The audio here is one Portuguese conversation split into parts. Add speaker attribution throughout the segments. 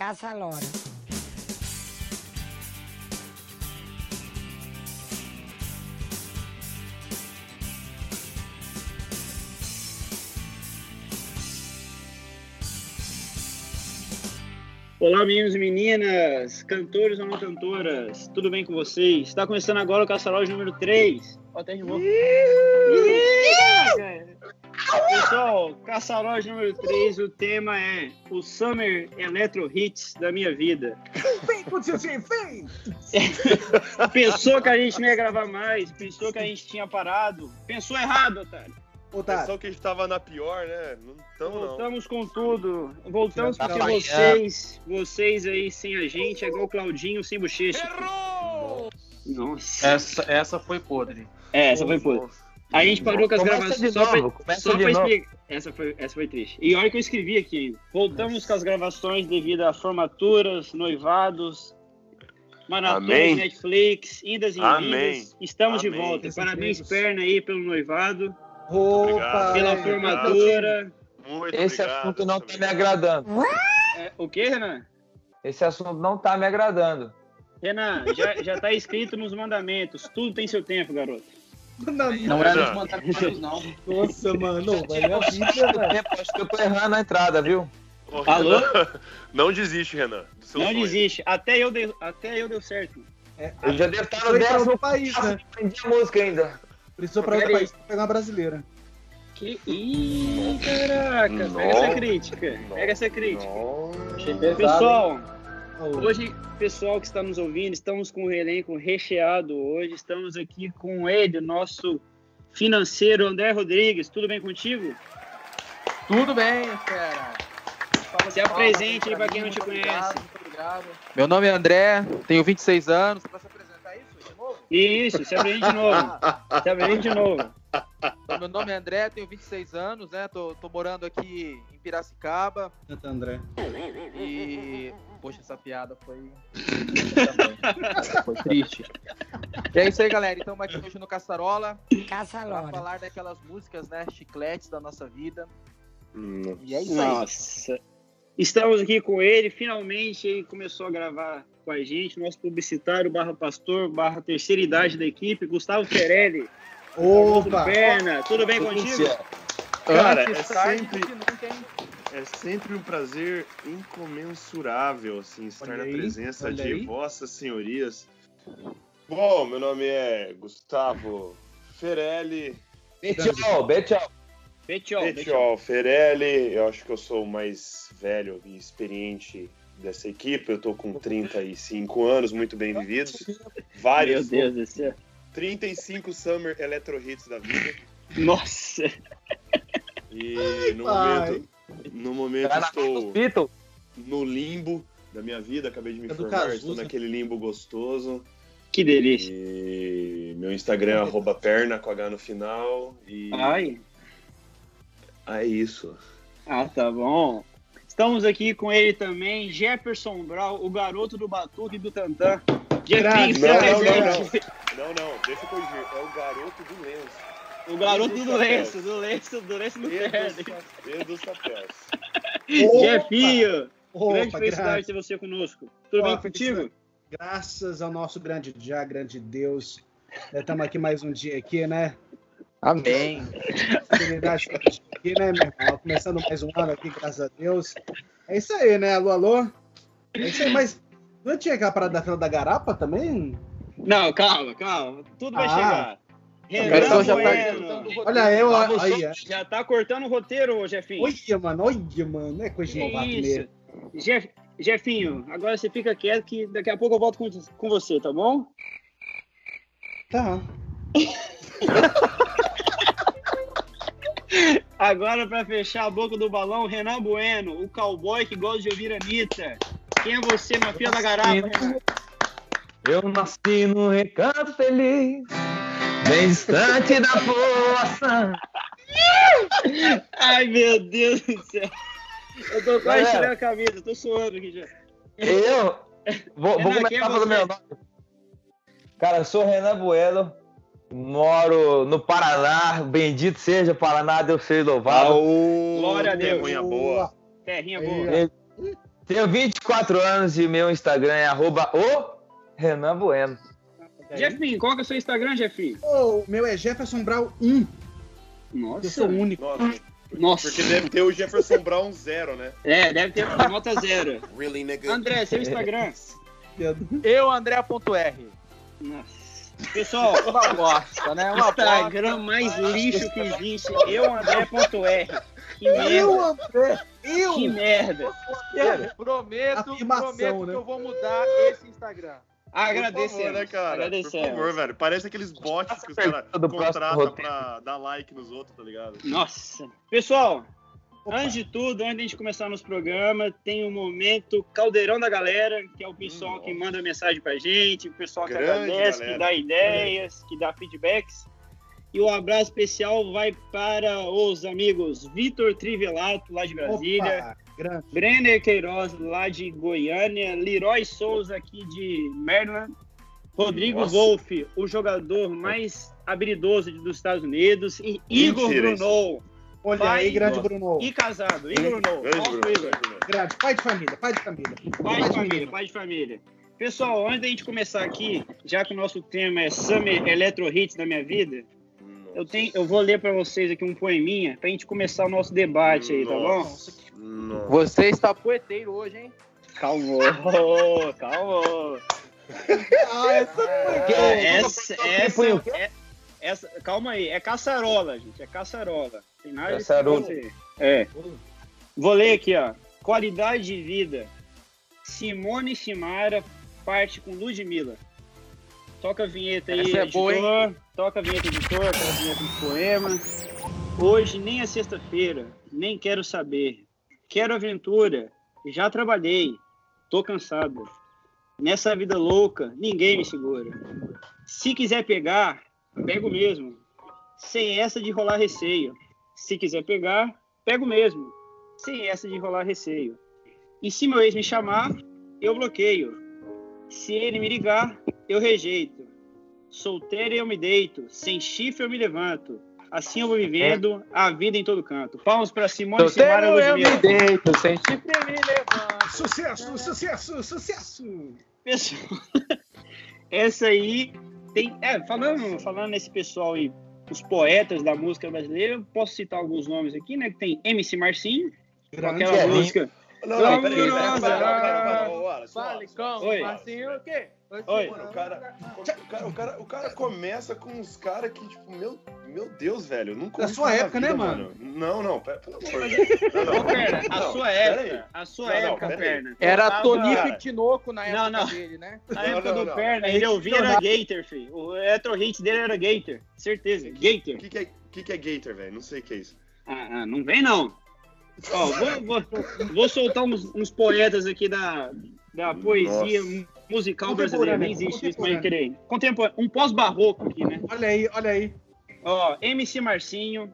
Speaker 1: Caça Lora.
Speaker 2: Olá, meninos e meninas, cantores ou não cantoras, tudo bem com vocês? Está começando agora o Caçarote número 3. Ó, até rimou. Pessoal, Caçarote número 3, o tema é o Summer Electro Hits da minha vida.
Speaker 3: Vem, Putinzinho, vem!
Speaker 2: Pensou que a gente não ia gravar mais, pensou que a gente tinha parado, pensou errado, otário.
Speaker 3: Otário,
Speaker 4: Pensou que a gente tava na pior, né? Não estamos, não.
Speaker 2: Voltamos com tudo. Voltamos
Speaker 3: tá
Speaker 2: porque
Speaker 3: amanhã.
Speaker 2: vocês, vocês aí sem a gente, é igual o Claudinho sem bochecha. Nossa.
Speaker 5: Essa, essa foi podre.
Speaker 2: É, essa foi podre. A gente parou com as
Speaker 6: Começa
Speaker 2: gravações
Speaker 6: de
Speaker 2: só
Speaker 6: novo,
Speaker 2: pra, só
Speaker 6: de
Speaker 2: pra explicar. Essa foi, essa foi triste. E olha que eu escrevi aqui. Voltamos com as gravações devido a formaturas, noivados, de Netflix, indas e vindas. Estamos de
Speaker 4: Amém.
Speaker 2: volta.
Speaker 3: Esses
Speaker 2: Parabéns,
Speaker 3: empregos.
Speaker 2: Perna, aí pelo noivado,
Speaker 3: Opa!
Speaker 2: pela
Speaker 3: é,
Speaker 2: formatura.
Speaker 4: Muito
Speaker 6: Esse
Speaker 4: obrigado,
Speaker 6: assunto não tá me agradando.
Speaker 2: É, o que, Renan?
Speaker 6: Esse assunto não tá me agradando.
Speaker 2: Renan, já, já tá escrito nos mandamentos. Tudo tem seu tempo, garoto.
Speaker 3: Não,
Speaker 5: Não é
Speaker 4: Não.
Speaker 5: nos mandamentos, não.
Speaker 3: Nossa, mano, vai minha vida, velho.
Speaker 6: Acho que eu tô errando a entrada, viu?
Speaker 4: Ô,
Speaker 2: Alô?
Speaker 4: Renan, Não desiste, Renan.
Speaker 2: Não
Speaker 4: sonho.
Speaker 2: desiste. Até eu, deu, até eu deu certo.
Speaker 3: É,
Speaker 6: Eu já devo estar no décimo
Speaker 3: no país, né?
Speaker 6: aprendi a música ainda.
Speaker 3: Precisou pra outro país pra pegar uma brasileira.
Speaker 2: Que... Ih, caraca. Pega
Speaker 4: Nossa.
Speaker 2: essa crítica. Pega essa crítica.
Speaker 4: Nossa.
Speaker 5: Achei pesado.
Speaker 2: Pessoal, hoje, pessoal que está nos ouvindo, estamos com o elenco recheado hoje. Estamos aqui com ele, o nosso financeiro André Rodrigues. Tudo bem contigo?
Speaker 5: Tudo bem, fera. Salva
Speaker 2: Se apresente aí pra quem
Speaker 5: mim,
Speaker 2: não te conhece.
Speaker 5: obrigado, muito obrigado. Meu nome é André, tenho 26 anos. Pra se apresentar isso de novo?
Speaker 2: Isso, se apresente de novo. Se apresente de novo.
Speaker 5: Meu nome é André, tenho 26 anos, né? Tô, tô morando aqui em Piracicaba
Speaker 3: Santo André.
Speaker 5: e. Poxa, essa piada foi. foi triste. E é isso aí, galera. Então, aqui hoje no Caçarola
Speaker 1: Caça
Speaker 5: pra falar daquelas músicas, né? Chicletes da nossa vida.
Speaker 4: Hum,
Speaker 5: E é isso aí.
Speaker 2: Nossa. Estamos aqui com ele, finalmente ele começou a gravar com a gente, nosso publicitário barra pastor, barra terceira idade da equipe, Gustavo Ferelli.
Speaker 3: Opa!
Speaker 2: Perna, tudo bem contigo?
Speaker 4: Cara, é sempre-? É sempre um prazer incomensurável, assim, estar
Speaker 3: Olha
Speaker 4: na
Speaker 3: aí,
Speaker 4: presença
Speaker 3: olha
Speaker 4: de
Speaker 3: aí.
Speaker 4: vossas senhorias. Bom, meu nome é Gustavo Ferelli.
Speaker 6: Betchol.
Speaker 2: Petiol, Petiol.
Speaker 4: Petiol Ferelli, eu acho que eu sou o mais velho e experiente dessa equipe. Eu tô com 35 anos, muito bem vividos.
Speaker 2: Meu
Speaker 4: Vários,
Speaker 2: Deus do céu.
Speaker 4: 35 Summer Electro Hits da vida.
Speaker 2: Nossa.
Speaker 4: E no
Speaker 3: pai.
Speaker 4: momento, no momento
Speaker 6: na
Speaker 4: estou no limbo da minha vida, acabei de me
Speaker 3: É
Speaker 4: formar, estou naquele limbo gostoso.
Speaker 2: Que delícia.
Speaker 4: E meu Instagram é arroba perna com H no final. E
Speaker 2: Ai.
Speaker 4: é isso.
Speaker 2: Ah, tá bom. Estamos aqui com ele também, Jefferson Brau, o garoto do Batuque e do Jefferson, se
Speaker 4: Não, não,
Speaker 2: apresente.
Speaker 4: não, Não, não, deixa eu corrigir. É o garoto do lenço.
Speaker 2: O garoto do lenço, do lenço, do lenço do
Speaker 4: E
Speaker 2: terno.
Speaker 4: dos, e dos chapéus.
Speaker 2: Jefinho, grande felicidade ter você conosco. Tudo bem contigo?
Speaker 3: graças ao nosso grande já, grande Deus. Estamos aqui mais um dia aqui, né?
Speaker 5: Amém.
Speaker 3: Aqui, né, meu irmão? Começando mais um ano aqui, graças a Deus. É isso aí, né? Alô, alô? É isso aí, mas não tinha aquela parada da fila da garapa também?
Speaker 2: Não, calma, calma. Tudo vai
Speaker 3: Ah.
Speaker 2: chegar.
Speaker 5: O
Speaker 2: Renan
Speaker 5: pessoal já tá
Speaker 2: Bueno.
Speaker 5: roteiro.
Speaker 3: Olha eu,
Speaker 5: Vamos
Speaker 3: aí.
Speaker 2: Já tá cortando o roteiro, ô Jefinho.
Speaker 3: Olha, mano, olha, mano. Não é coisa de novato mesmo.
Speaker 2: Jef, Jefinho, agora você fica quieto que daqui a pouco eu volto com, com você, tá bom?
Speaker 3: Tá.
Speaker 2: Agora, pra fechar a boca do balão, Renan Bueno, o cowboy que gosta de ouvir a Anitta. Quem é você na fila da garapa, Renan?
Speaker 6: Eu nasci num recanto feliz, bem distante da poça.
Speaker 2: Ai, meu Deus do céu. Eu tô quase
Speaker 6: Galera.
Speaker 2: tirando a camisa, tô suando aqui já.
Speaker 6: Eu vou, vou
Speaker 2: Renan, é
Speaker 6: começar pelo
Speaker 2: você?
Speaker 6: meu nome. Cara, eu sou Renan Bueno, moro no Paraná. Bendito seja Paraná, Deus seja louvado.
Speaker 4: Aô,
Speaker 2: Glória a Deus.
Speaker 4: vergonha boa.
Speaker 2: Terrinha boa.
Speaker 6: Tenho 24 anos e meu Instagram é arroba o Renan Bueno.
Speaker 2: Jefinho, qual que é o seu Instagram, Jefinho?
Speaker 3: O meu é Jefferson Brown 1.
Speaker 2: Nossa.
Speaker 3: Eu sou o único.
Speaker 4: Nossa.
Speaker 2: Nossa.
Speaker 4: Porque deve ter o Jefferson Brown zero, né?
Speaker 2: É, deve ter nota zero.
Speaker 1: Really, nigga?
Speaker 2: André, seu Instagram.
Speaker 5: Eu, André.r.
Speaker 2: Nossa. Pessoal,
Speaker 5: Uma bosta, né? Uma
Speaker 2: Instagram mais lixo que existe. Eu, André.r. Que merda.
Speaker 3: Eu, André! Eu!
Speaker 2: Que merda.
Speaker 5: bosta. Prometo,
Speaker 3: Afirmação,
Speaker 5: prometo
Speaker 3: né?
Speaker 5: que eu vou mudar esse Instagram.
Speaker 4: Favor,
Speaker 2: Agradecemos.
Speaker 4: né, cara? Por favor, velho. Parece aqueles bots que os caras contratam pra dar like nos outros, tá ligado?
Speaker 2: Nossa. Pessoal,
Speaker 3: Opa.
Speaker 2: antes de tudo, antes de a gente começar nosso programa, tem um momento caldeirão da galera, que é o pessoal
Speaker 4: Hum,
Speaker 2: que manda mensagem pra gente, o pessoal que
Speaker 4: Grande
Speaker 2: agradece,
Speaker 4: galera.
Speaker 2: que dá ideias, que dá feedbacks. E o abraço especial vai para os amigos Vitor Trivelato, lá de Brasília,
Speaker 3: Opa.
Speaker 2: Brenner Queiroz, lá de Goiânia, Leroy Souza, aqui de Maryland, Rodrigo
Speaker 4: Nossa.
Speaker 2: Wolff, o jogador mais habilidoso dos Estados Unidos, e Igor
Speaker 4: Mentira isso.
Speaker 2: Bruno,
Speaker 3: Olha
Speaker 2: Pai,
Speaker 3: aí, grande. Bruno.
Speaker 2: e casado. Igor Bruno,
Speaker 4: Grande, Bruno.
Speaker 2: Igor.
Speaker 3: Pai de família, pai de família.
Speaker 2: Pai de família, pai de família. Pessoal, antes da gente começar aqui, já que o nosso tema é Summer Electro Hits da minha vida, eu, tenho, eu vou ler para vocês aqui um poeminha pra gente começar o nosso debate aí, tá bom?
Speaker 4: Nossa. Nossa.
Speaker 5: Você está poeteiro hoje, hein?
Speaker 2: Calma, calma.
Speaker 3: Ah, essa foi
Speaker 2: É, essa, essa, é- essa, calma aí, é caçarola, gente, é caçarola. Tem nada
Speaker 6: Caçarola.
Speaker 2: É. Vou ler aqui, ó. Qualidade de vida. Simone Simara parte com Ludmilla. Toca a vinheta aí,
Speaker 5: Essa é boa,
Speaker 2: editor. Toca a vinheta, editor. Toca a vinheta do poema. Hoje nem é sexta-feira, nem quero saber. Quero aventura, já trabalhei, tô cansado. Nessa vida louca, ninguém me segura. Se quiser pegar, pego mesmo. Sem essa de rolar receio. Se quiser pegar, pego mesmo. Sem essa de rolar receio. E se meu ex me chamar, eu bloqueio. Se ele me ligar, eu rejeito. Solteiro eu me deito, sem chifre eu me levanto. Assim eu vou vivendo a vida em todo canto. Palmas para Simone Simara
Speaker 5: Solteiro eu me deito, sem chifre eu me levanto.
Speaker 3: Sucesso, sucesso, sucesso!
Speaker 2: Pessoal, essa aí tem. É, falando, falando nesse pessoal aí, os poetas da música brasileira, eu posso citar alguns nomes aqui, né? Que tem MC Marcinho, com aquela
Speaker 6: é,
Speaker 2: música.
Speaker 4: Não, não, peraí, peraí,
Speaker 2: Glamourosa.
Speaker 4: peraí, peraí, peraí, peraí, ô, Wallace,
Speaker 5: Fale
Speaker 4: Wallace,
Speaker 5: com
Speaker 4: Wallace,
Speaker 2: Oi.
Speaker 5: Marcinho o quê?
Speaker 2: Oi.
Speaker 4: Mano, o cara, o, cara, o, cara, o cara começa com uns caras que, tipo, meu, meu Deus, velho. eu Nunca
Speaker 3: Da
Speaker 4: ouvi
Speaker 3: sua
Speaker 4: isso na
Speaker 3: época, né, mano?
Speaker 4: Não, não, pera, pelo amor de Deus.
Speaker 2: Perna, a sua
Speaker 4: pera
Speaker 2: época, a sua época,
Speaker 4: pera.
Speaker 2: Perna.
Speaker 5: Era Tonico e Tinoco na época
Speaker 2: Não, não.
Speaker 5: dele, né?
Speaker 2: Na época do. Perna, ele ouvia era Gator, filho. O Electro Hits dele era Gator. Certeza,
Speaker 4: O
Speaker 2: Gator.
Speaker 4: que, que, é, que, que é Gator, velho? Não sei o que é isso.
Speaker 2: Ah, ah, não vem não. Ó, vou, vou, vou soltar uns, uns poetas aqui da, da poesia
Speaker 4: Nossa.
Speaker 2: musical brasileira. Nem existe isso, mas eu queria. Contemporâneo. Um pós-barroco aqui, né?
Speaker 3: Olha aí, olha aí.
Speaker 2: Ó, MC Marcinho,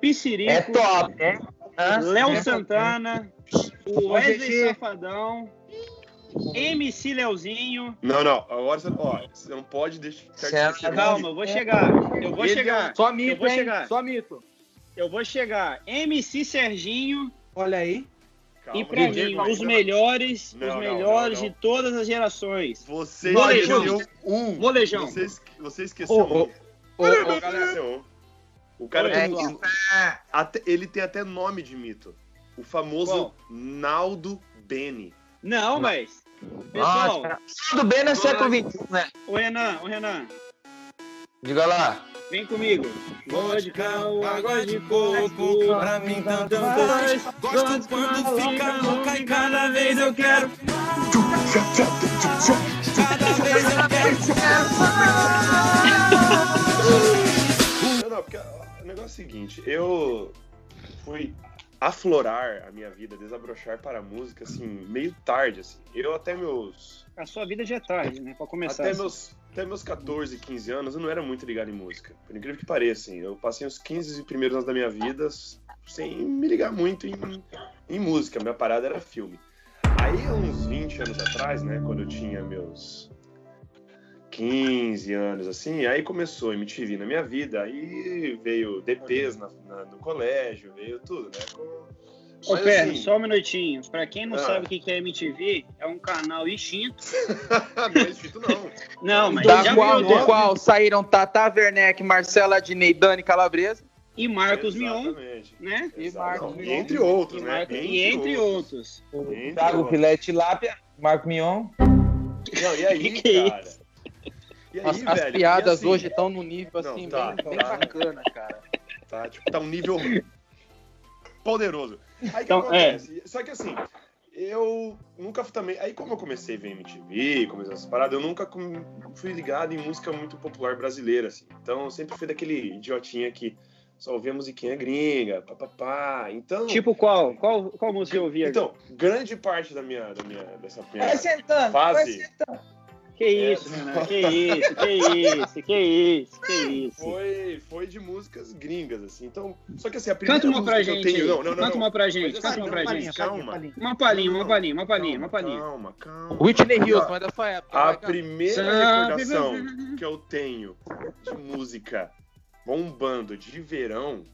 Speaker 2: Piscirico,
Speaker 6: É top, né? Hã?
Speaker 2: Léo
Speaker 3: É,
Speaker 2: Santana, o Wesley. Safadão, MC Leozinho.
Speaker 4: Não, não. Agora você, ó, você não pode deixar.
Speaker 6: Certo.
Speaker 2: Calma, eu vou chegar. Eu vou
Speaker 5: Ele-
Speaker 2: chegar.
Speaker 5: Só
Speaker 2: Eu
Speaker 5: mito,
Speaker 2: vou
Speaker 5: hein?
Speaker 2: chegar.
Speaker 5: Só mito.
Speaker 2: Eu vou chegar. MC Serginho
Speaker 3: Olha aí.
Speaker 4: Calma,
Speaker 2: e pra mim, os
Speaker 4: não.
Speaker 2: melhores,
Speaker 4: Não,
Speaker 2: os
Speaker 4: não,
Speaker 2: melhores
Speaker 4: não, não.
Speaker 2: de todas as gerações.
Speaker 4: Você
Speaker 2: Molejão.
Speaker 4: esqueceu um.
Speaker 2: Molejão.
Speaker 4: Você, você esqueceu
Speaker 5: Ô,
Speaker 4: um.
Speaker 5: galera,
Speaker 4: esqueceu um. O cara tem
Speaker 2: pessoal.
Speaker 4: até, ele tem até nome de mito. O famoso
Speaker 2: Qual?
Speaker 4: Naldo Beni.
Speaker 2: Não, mas. Pessoal,
Speaker 6: Nossa, tudo bem no século XXI, né?
Speaker 2: o Renan, o Renan,
Speaker 6: Diga lá.
Speaker 2: Vem comigo. Vodka, água de coco,
Speaker 1: Pra mim tanto
Speaker 2: faz.
Speaker 1: Gosto quando fica louca e cada vez eu quero. Cada vez eu quero.
Speaker 4: Não, não, porque o negócio é o seguinte, eu fui aflorar a minha vida, desabrochar para a música, assim, meio tarde, assim. Eu até meus.
Speaker 2: A sua vida já é tarde, né? Pra começar.
Speaker 4: Até meus, até meus 14, 15 anos, eu não era muito ligado em música. Por incrível que pareça, assim. Eu passei os 15 primeiros anos da minha vida sem me ligar muito em, em música. Minha parada era filme. Aí, uns 20 anos atrás, né, quando eu tinha meus 15 anos, assim, aí começou MTV na minha vida, aí veio DPs na- na- no colégio, veio tudo, né? Com-
Speaker 2: Ô,
Speaker 4: Mas,
Speaker 2: Perno,
Speaker 4: assim-
Speaker 2: só um minutinho. Pra quem não
Speaker 4: Ah.
Speaker 2: sabe o que que é MTV, é um canal extinto.
Speaker 4: não é escrito, não.
Speaker 2: Não, mas
Speaker 5: Da
Speaker 2: já
Speaker 5: qual, do qual saíram Tata Werneck, Marcela Adnei, Dani Calabresa.
Speaker 2: E Marcos Mion, né?
Speaker 5: E. Marcos Mion.
Speaker 4: Entre outros,
Speaker 2: E,
Speaker 4: né?
Speaker 2: Marcos- e entre outros.
Speaker 4: Entre
Speaker 6: Thiago
Speaker 4: outros.
Speaker 6: Filé Tilápia, Marco Mignon.
Speaker 4: Não, e aí,
Speaker 2: Que que é
Speaker 4: cara? E aí,
Speaker 5: As, as
Speaker 4: velho?
Speaker 5: piadas
Speaker 4: E assim,
Speaker 5: hoje estão no nível
Speaker 4: Não,
Speaker 5: assim,
Speaker 4: tá,
Speaker 5: bem, bem
Speaker 4: tá.
Speaker 5: bacana, cara.
Speaker 4: Tá, tipo, tá um nível poderoso. Aí que
Speaker 2: Então,
Speaker 4: acontece? Só que assim, eu nunca fui também. Aí, como eu comecei a ver MTV, comecei essas paradas, eu nunca fui ligado em música muito popular brasileira, assim. Então, eu sempre fui daquele idiotinha que só ouvia musiquinha gringa, papapá. Então.
Speaker 2: Tipo qual? Qual, qual música eu ouvi?
Speaker 4: Então, grande parte da minha, da minha, dessa minha
Speaker 6: Vai sentando,
Speaker 4: Fase.
Speaker 6: vai sentando.
Speaker 2: Que isso,
Speaker 4: É.
Speaker 2: Renan? Que isso, que isso, que isso, que isso.
Speaker 4: foi, foi de músicas gringas, assim. Então, só que assim, a primeira
Speaker 2: Canta uma pra gente
Speaker 4: tenho. Não, não, não.
Speaker 2: Canta
Speaker 4: não.
Speaker 2: uma pra gente,
Speaker 4: Mas
Speaker 2: canta
Speaker 4: assim,
Speaker 2: uma
Speaker 4: não,
Speaker 2: pra gente.
Speaker 4: calma.
Speaker 2: Uma palhinha, uma palhinha, uma palhinha, uma
Speaker 4: Calma,
Speaker 2: palhinha.
Speaker 4: Calma, calma.
Speaker 5: Whitney Houston é da sua época.
Speaker 4: A primeira recordação que eu tenho de música bombando de verão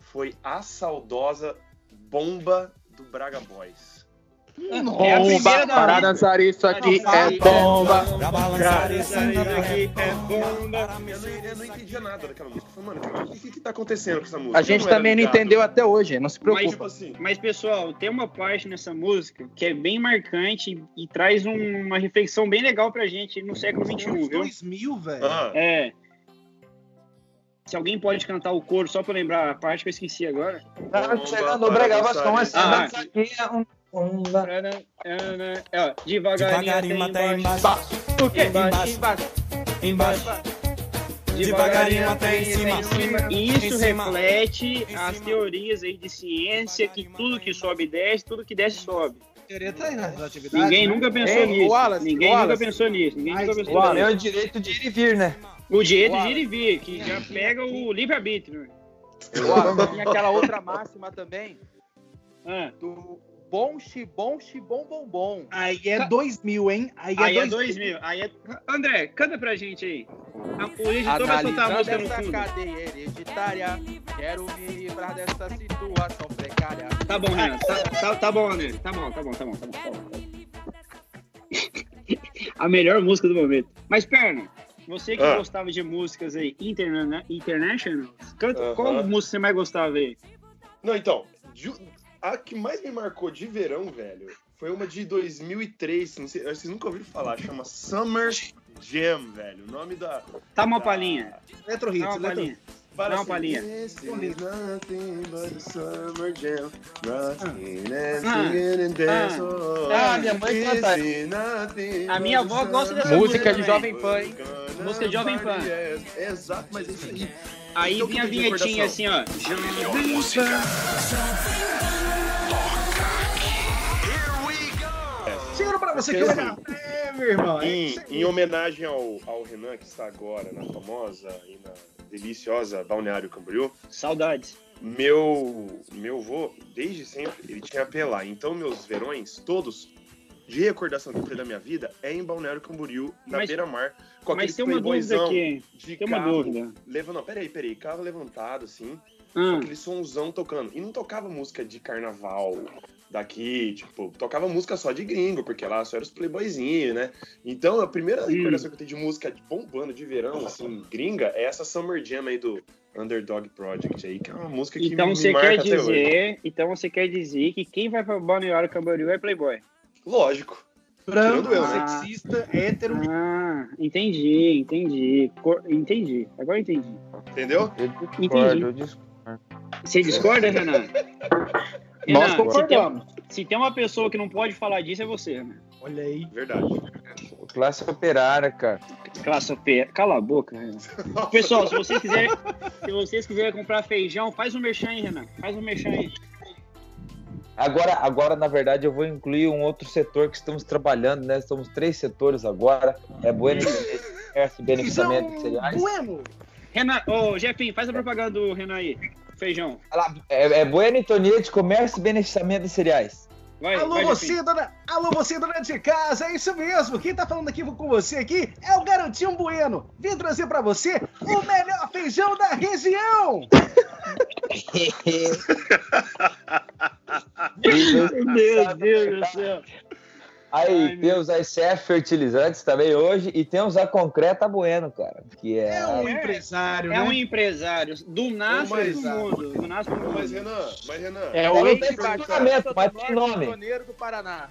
Speaker 4: foi a saudosa Bomba do Braga Boys.
Speaker 2: É
Speaker 5: Bomba,
Speaker 2: da
Speaker 5: para dançar isso aqui
Speaker 2: Não,
Speaker 5: é
Speaker 2: não,
Speaker 5: bomba.
Speaker 1: Pra balançar isso aqui é
Speaker 4: Eu não, eu não entendia nada daquela música. Falei, mano, o que, que, que tá acontecendo com essa música?
Speaker 5: A gente
Speaker 4: não
Speaker 5: também não entendeu até hoje, não se
Speaker 4: Mas,
Speaker 5: preocupa.
Speaker 4: tipo assim,
Speaker 2: Mas, pessoal, tem uma parte nessa música que é bem marcante e traz um- uma reflexão bem legal pra gente no século XXI, viu?
Speaker 3: 2000, velho.
Speaker 4: ah,
Speaker 2: É. Se alguém pode cantar o coro só pra lembrar a parte que eu esqueci agora.
Speaker 6: Tá chegando o
Speaker 4: para
Speaker 6: Brega
Speaker 4: dançar
Speaker 6: Vasconcelos.
Speaker 4: isso.
Speaker 2: Ah.
Speaker 6: Aqui é
Speaker 2: devagarinho,
Speaker 1: Devagarinho
Speaker 2: até
Speaker 1: até
Speaker 2: embaixo.
Speaker 1: embaixo.
Speaker 2: O quê?
Speaker 1: Embaixo.
Speaker 2: Embaixo.
Speaker 1: Embaixo. Devagarinho até em cima.
Speaker 2: Isso
Speaker 1: Em cima.
Speaker 2: reflete
Speaker 1: Em
Speaker 2: as
Speaker 1: cima.
Speaker 2: teorias aí de ciência que tudo que sobe desce, tudo que desce sobe.
Speaker 3: Teoria tá relatividade.
Speaker 2: Ninguém
Speaker 3: né?
Speaker 2: nunca pensou
Speaker 5: Ei,
Speaker 2: nisso.
Speaker 5: Wallace,
Speaker 2: Ninguém
Speaker 5: Wallace.
Speaker 2: nunca pensou nisso. Ninguém nunca pensou
Speaker 6: O
Speaker 2: nisso.
Speaker 6: é o direito de ir e vir, né?
Speaker 2: O direito de ir e vir, que já pega o livre-arbítrio.
Speaker 5: Tem aquela outra máxima também
Speaker 2: Ah,
Speaker 5: do bom xibom xibom bom bom.
Speaker 3: Aí é 2000, hein? Aí é,
Speaker 2: Aí é
Speaker 3: 2000.
Speaker 2: 2000. Aí é... André, canta pra gente aí. A- O editor vai soltar a música no fundo.
Speaker 5: cadeia hereditária, quero me livrar dessa situação precária.
Speaker 2: Tá bom, Renan. Tá, tá, tá bom, André. Tá bom, tá bom, tá bom, tá bom. Tá bom, a melhor música do momento. Mas, Perna, você que
Speaker 4: Ah.
Speaker 2: gostava de músicas aí interna international, canta,
Speaker 4: Aham.
Speaker 2: qual música você mais gostava aí?
Speaker 4: Não, então, a que mais me marcou de verão, velho, foi uma de 2003, não sei, vocês nunca ouviram falar, chama Summer Jam, velho. O nome da.
Speaker 2: Tá uma
Speaker 4: da-
Speaker 2: palhinha.
Speaker 3: Eletro
Speaker 2: Dá
Speaker 3: Hits,
Speaker 2: uma
Speaker 3: Eletro
Speaker 2: palhinha. Dá uma
Speaker 4: assim,
Speaker 2: palhinha.
Speaker 4: This is nothing but a summer jam, rocking and
Speaker 2: Ah.
Speaker 4: oh,
Speaker 6: Ah, minha mãe canta.
Speaker 2: A minha avó gosta dessa
Speaker 4: summer
Speaker 5: Música de. Jovem Pan, hein?
Speaker 2: Música de Jovem Pan.
Speaker 4: Exato, mas é isso aí.
Speaker 2: Aí
Speaker 4: Então,
Speaker 2: vinha a vinhetinha assim, ó.
Speaker 3: Segura pra você que. É, meu irmão. é
Speaker 4: Em, em homenagem ao, ao Renan, que está agora na famosa e na deliciosa Balneário Camboriú,
Speaker 2: Saudades.
Speaker 4: meu meu vô, desde sempre, ele tinha lá. Então, meus verões, todos, de recordação que eu tenho da minha vida, é em Balneário Camboriú, na
Speaker 2: Mas-
Speaker 4: beira-mar, com
Speaker 2: Mas
Speaker 4: aquele
Speaker 2: tem uma
Speaker 4: playboyzão
Speaker 2: aqui.
Speaker 4: de
Speaker 2: Tem uma
Speaker 4: carro.
Speaker 2: dúvida.
Speaker 4: Leva, não, peraí, peraí, carro levantado, assim,
Speaker 2: Ah,
Speaker 4: aquele sonzão tocando. E não tocava música de carnaval daqui, tipo, tocava música só de gringo, porque lá só era os playboyzinhos, né? Então, a primeira
Speaker 2: Hum.
Speaker 4: recordação que eu tenho de música de bombando de verão, assim, gringa, é essa Summer Jam aí do Underdog Project aí, que é uma música que
Speaker 2: então
Speaker 4: me, me marca
Speaker 2: quer
Speaker 4: até hoje.
Speaker 2: dizer, então você quer dizer que quem vai pra Balneário Camboriú é Playboy.
Speaker 4: Lógico.
Speaker 3: Branco,
Speaker 4: eu,
Speaker 2: né?
Speaker 3: sexista, hétero.
Speaker 2: Ah, entendi, entendi. Cor- Entendi. Agora entendi.
Speaker 4: Entendeu?
Speaker 6: Eu discordo,
Speaker 2: Entendi.
Speaker 6: eu discordo.
Speaker 2: Você discorda, Renan?
Speaker 5: Nós concordamos.
Speaker 2: Se tem, se tem uma pessoa que não pode falar disso, é você, Renan.
Speaker 3: Olha aí.
Speaker 4: Verdade.
Speaker 6: Classe operária, cara.
Speaker 2: Classe P. Cala a boca, Renan. Pessoal, se vocês quiserem, se vocês quiserem comprar feijão, faz um merchan aí, Renan. Faz um merchan aí.
Speaker 6: Agora, agora, na verdade, eu vou incluir um outro setor que estamos trabalhando, né? Somos três setores agora. É Bueno Comércio, beneficiamento de cereais.
Speaker 3: Bueno.
Speaker 2: Renan, ô, Jefinho, faz a propaganda do Renan aí. Feijão.
Speaker 6: É, é Bueno Antoniete Comércio e beneficiamento de cereais.
Speaker 2: Vai,
Speaker 3: Alô,
Speaker 2: vai,
Speaker 3: você, dona... Alô, você, dona de casa, é isso mesmo. Quem tá falando aqui com você aqui é o Garotinho Bueno. Vim trazer pra você o melhor feijão da região.
Speaker 2: Meu Deus do céu.
Speaker 6: Aí
Speaker 2: Ai,
Speaker 6: tem os ICF fertilizantes também hoje e tem os a concreta bueno, cara. Que é.
Speaker 3: É um empresário,
Speaker 2: É um
Speaker 3: né?
Speaker 2: empresário. Do nasce
Speaker 4: Mas-
Speaker 2: do mundo. Do nasce do
Speaker 4: Mas,
Speaker 2: mundo.
Speaker 4: Renan, mas, Renan,
Speaker 5: É o
Speaker 6: funcionamento, mas tem nome.
Speaker 5: Pioneiro do Paraná.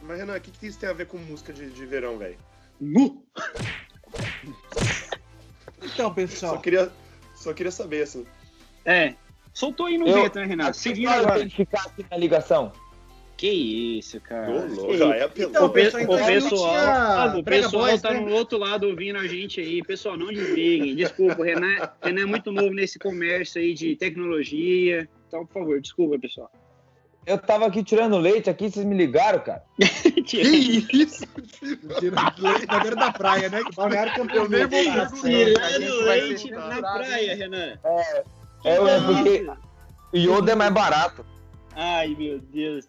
Speaker 4: mas, Renan, o que, que isso tem a ver com música de, de verão, velho?
Speaker 2: Nu.
Speaker 3: Então,
Speaker 4: Só
Speaker 3: pessoal.
Speaker 4: queria, só queria saber, assim.
Speaker 2: É. Soltou aí no
Speaker 6: Eu-
Speaker 2: vento, né, Renato? Se vira
Speaker 6: Só
Speaker 2: agora.
Speaker 6: identificar aqui na ligação.
Speaker 2: Que isso, cara. Que
Speaker 4: já é apelão.
Speaker 3: Então,
Speaker 2: O, pe-
Speaker 3: pessoal, então
Speaker 2: o pessoal,
Speaker 3: tinha
Speaker 2: ah, o pessoal
Speaker 3: Boys,
Speaker 2: tá
Speaker 3: né?
Speaker 2: no outro lado ouvindo a gente aí. Pessoal, não desliguem. Desculpa, o Renan, Renan é muito novo nesse comércio aí de tecnologia. Então, por favor, desculpa, pessoal.
Speaker 6: Eu tava aqui tirando leite aqui, vocês me ligaram, cara.
Speaker 4: isso?
Speaker 3: Tira leite na beira da praia, né? Que balneário campeão.
Speaker 4: Eu nem vou
Speaker 2: Tirando leite na praia? Renan.
Speaker 6: É, é porque iodo é mais barato.
Speaker 2: Ai, meu Deus.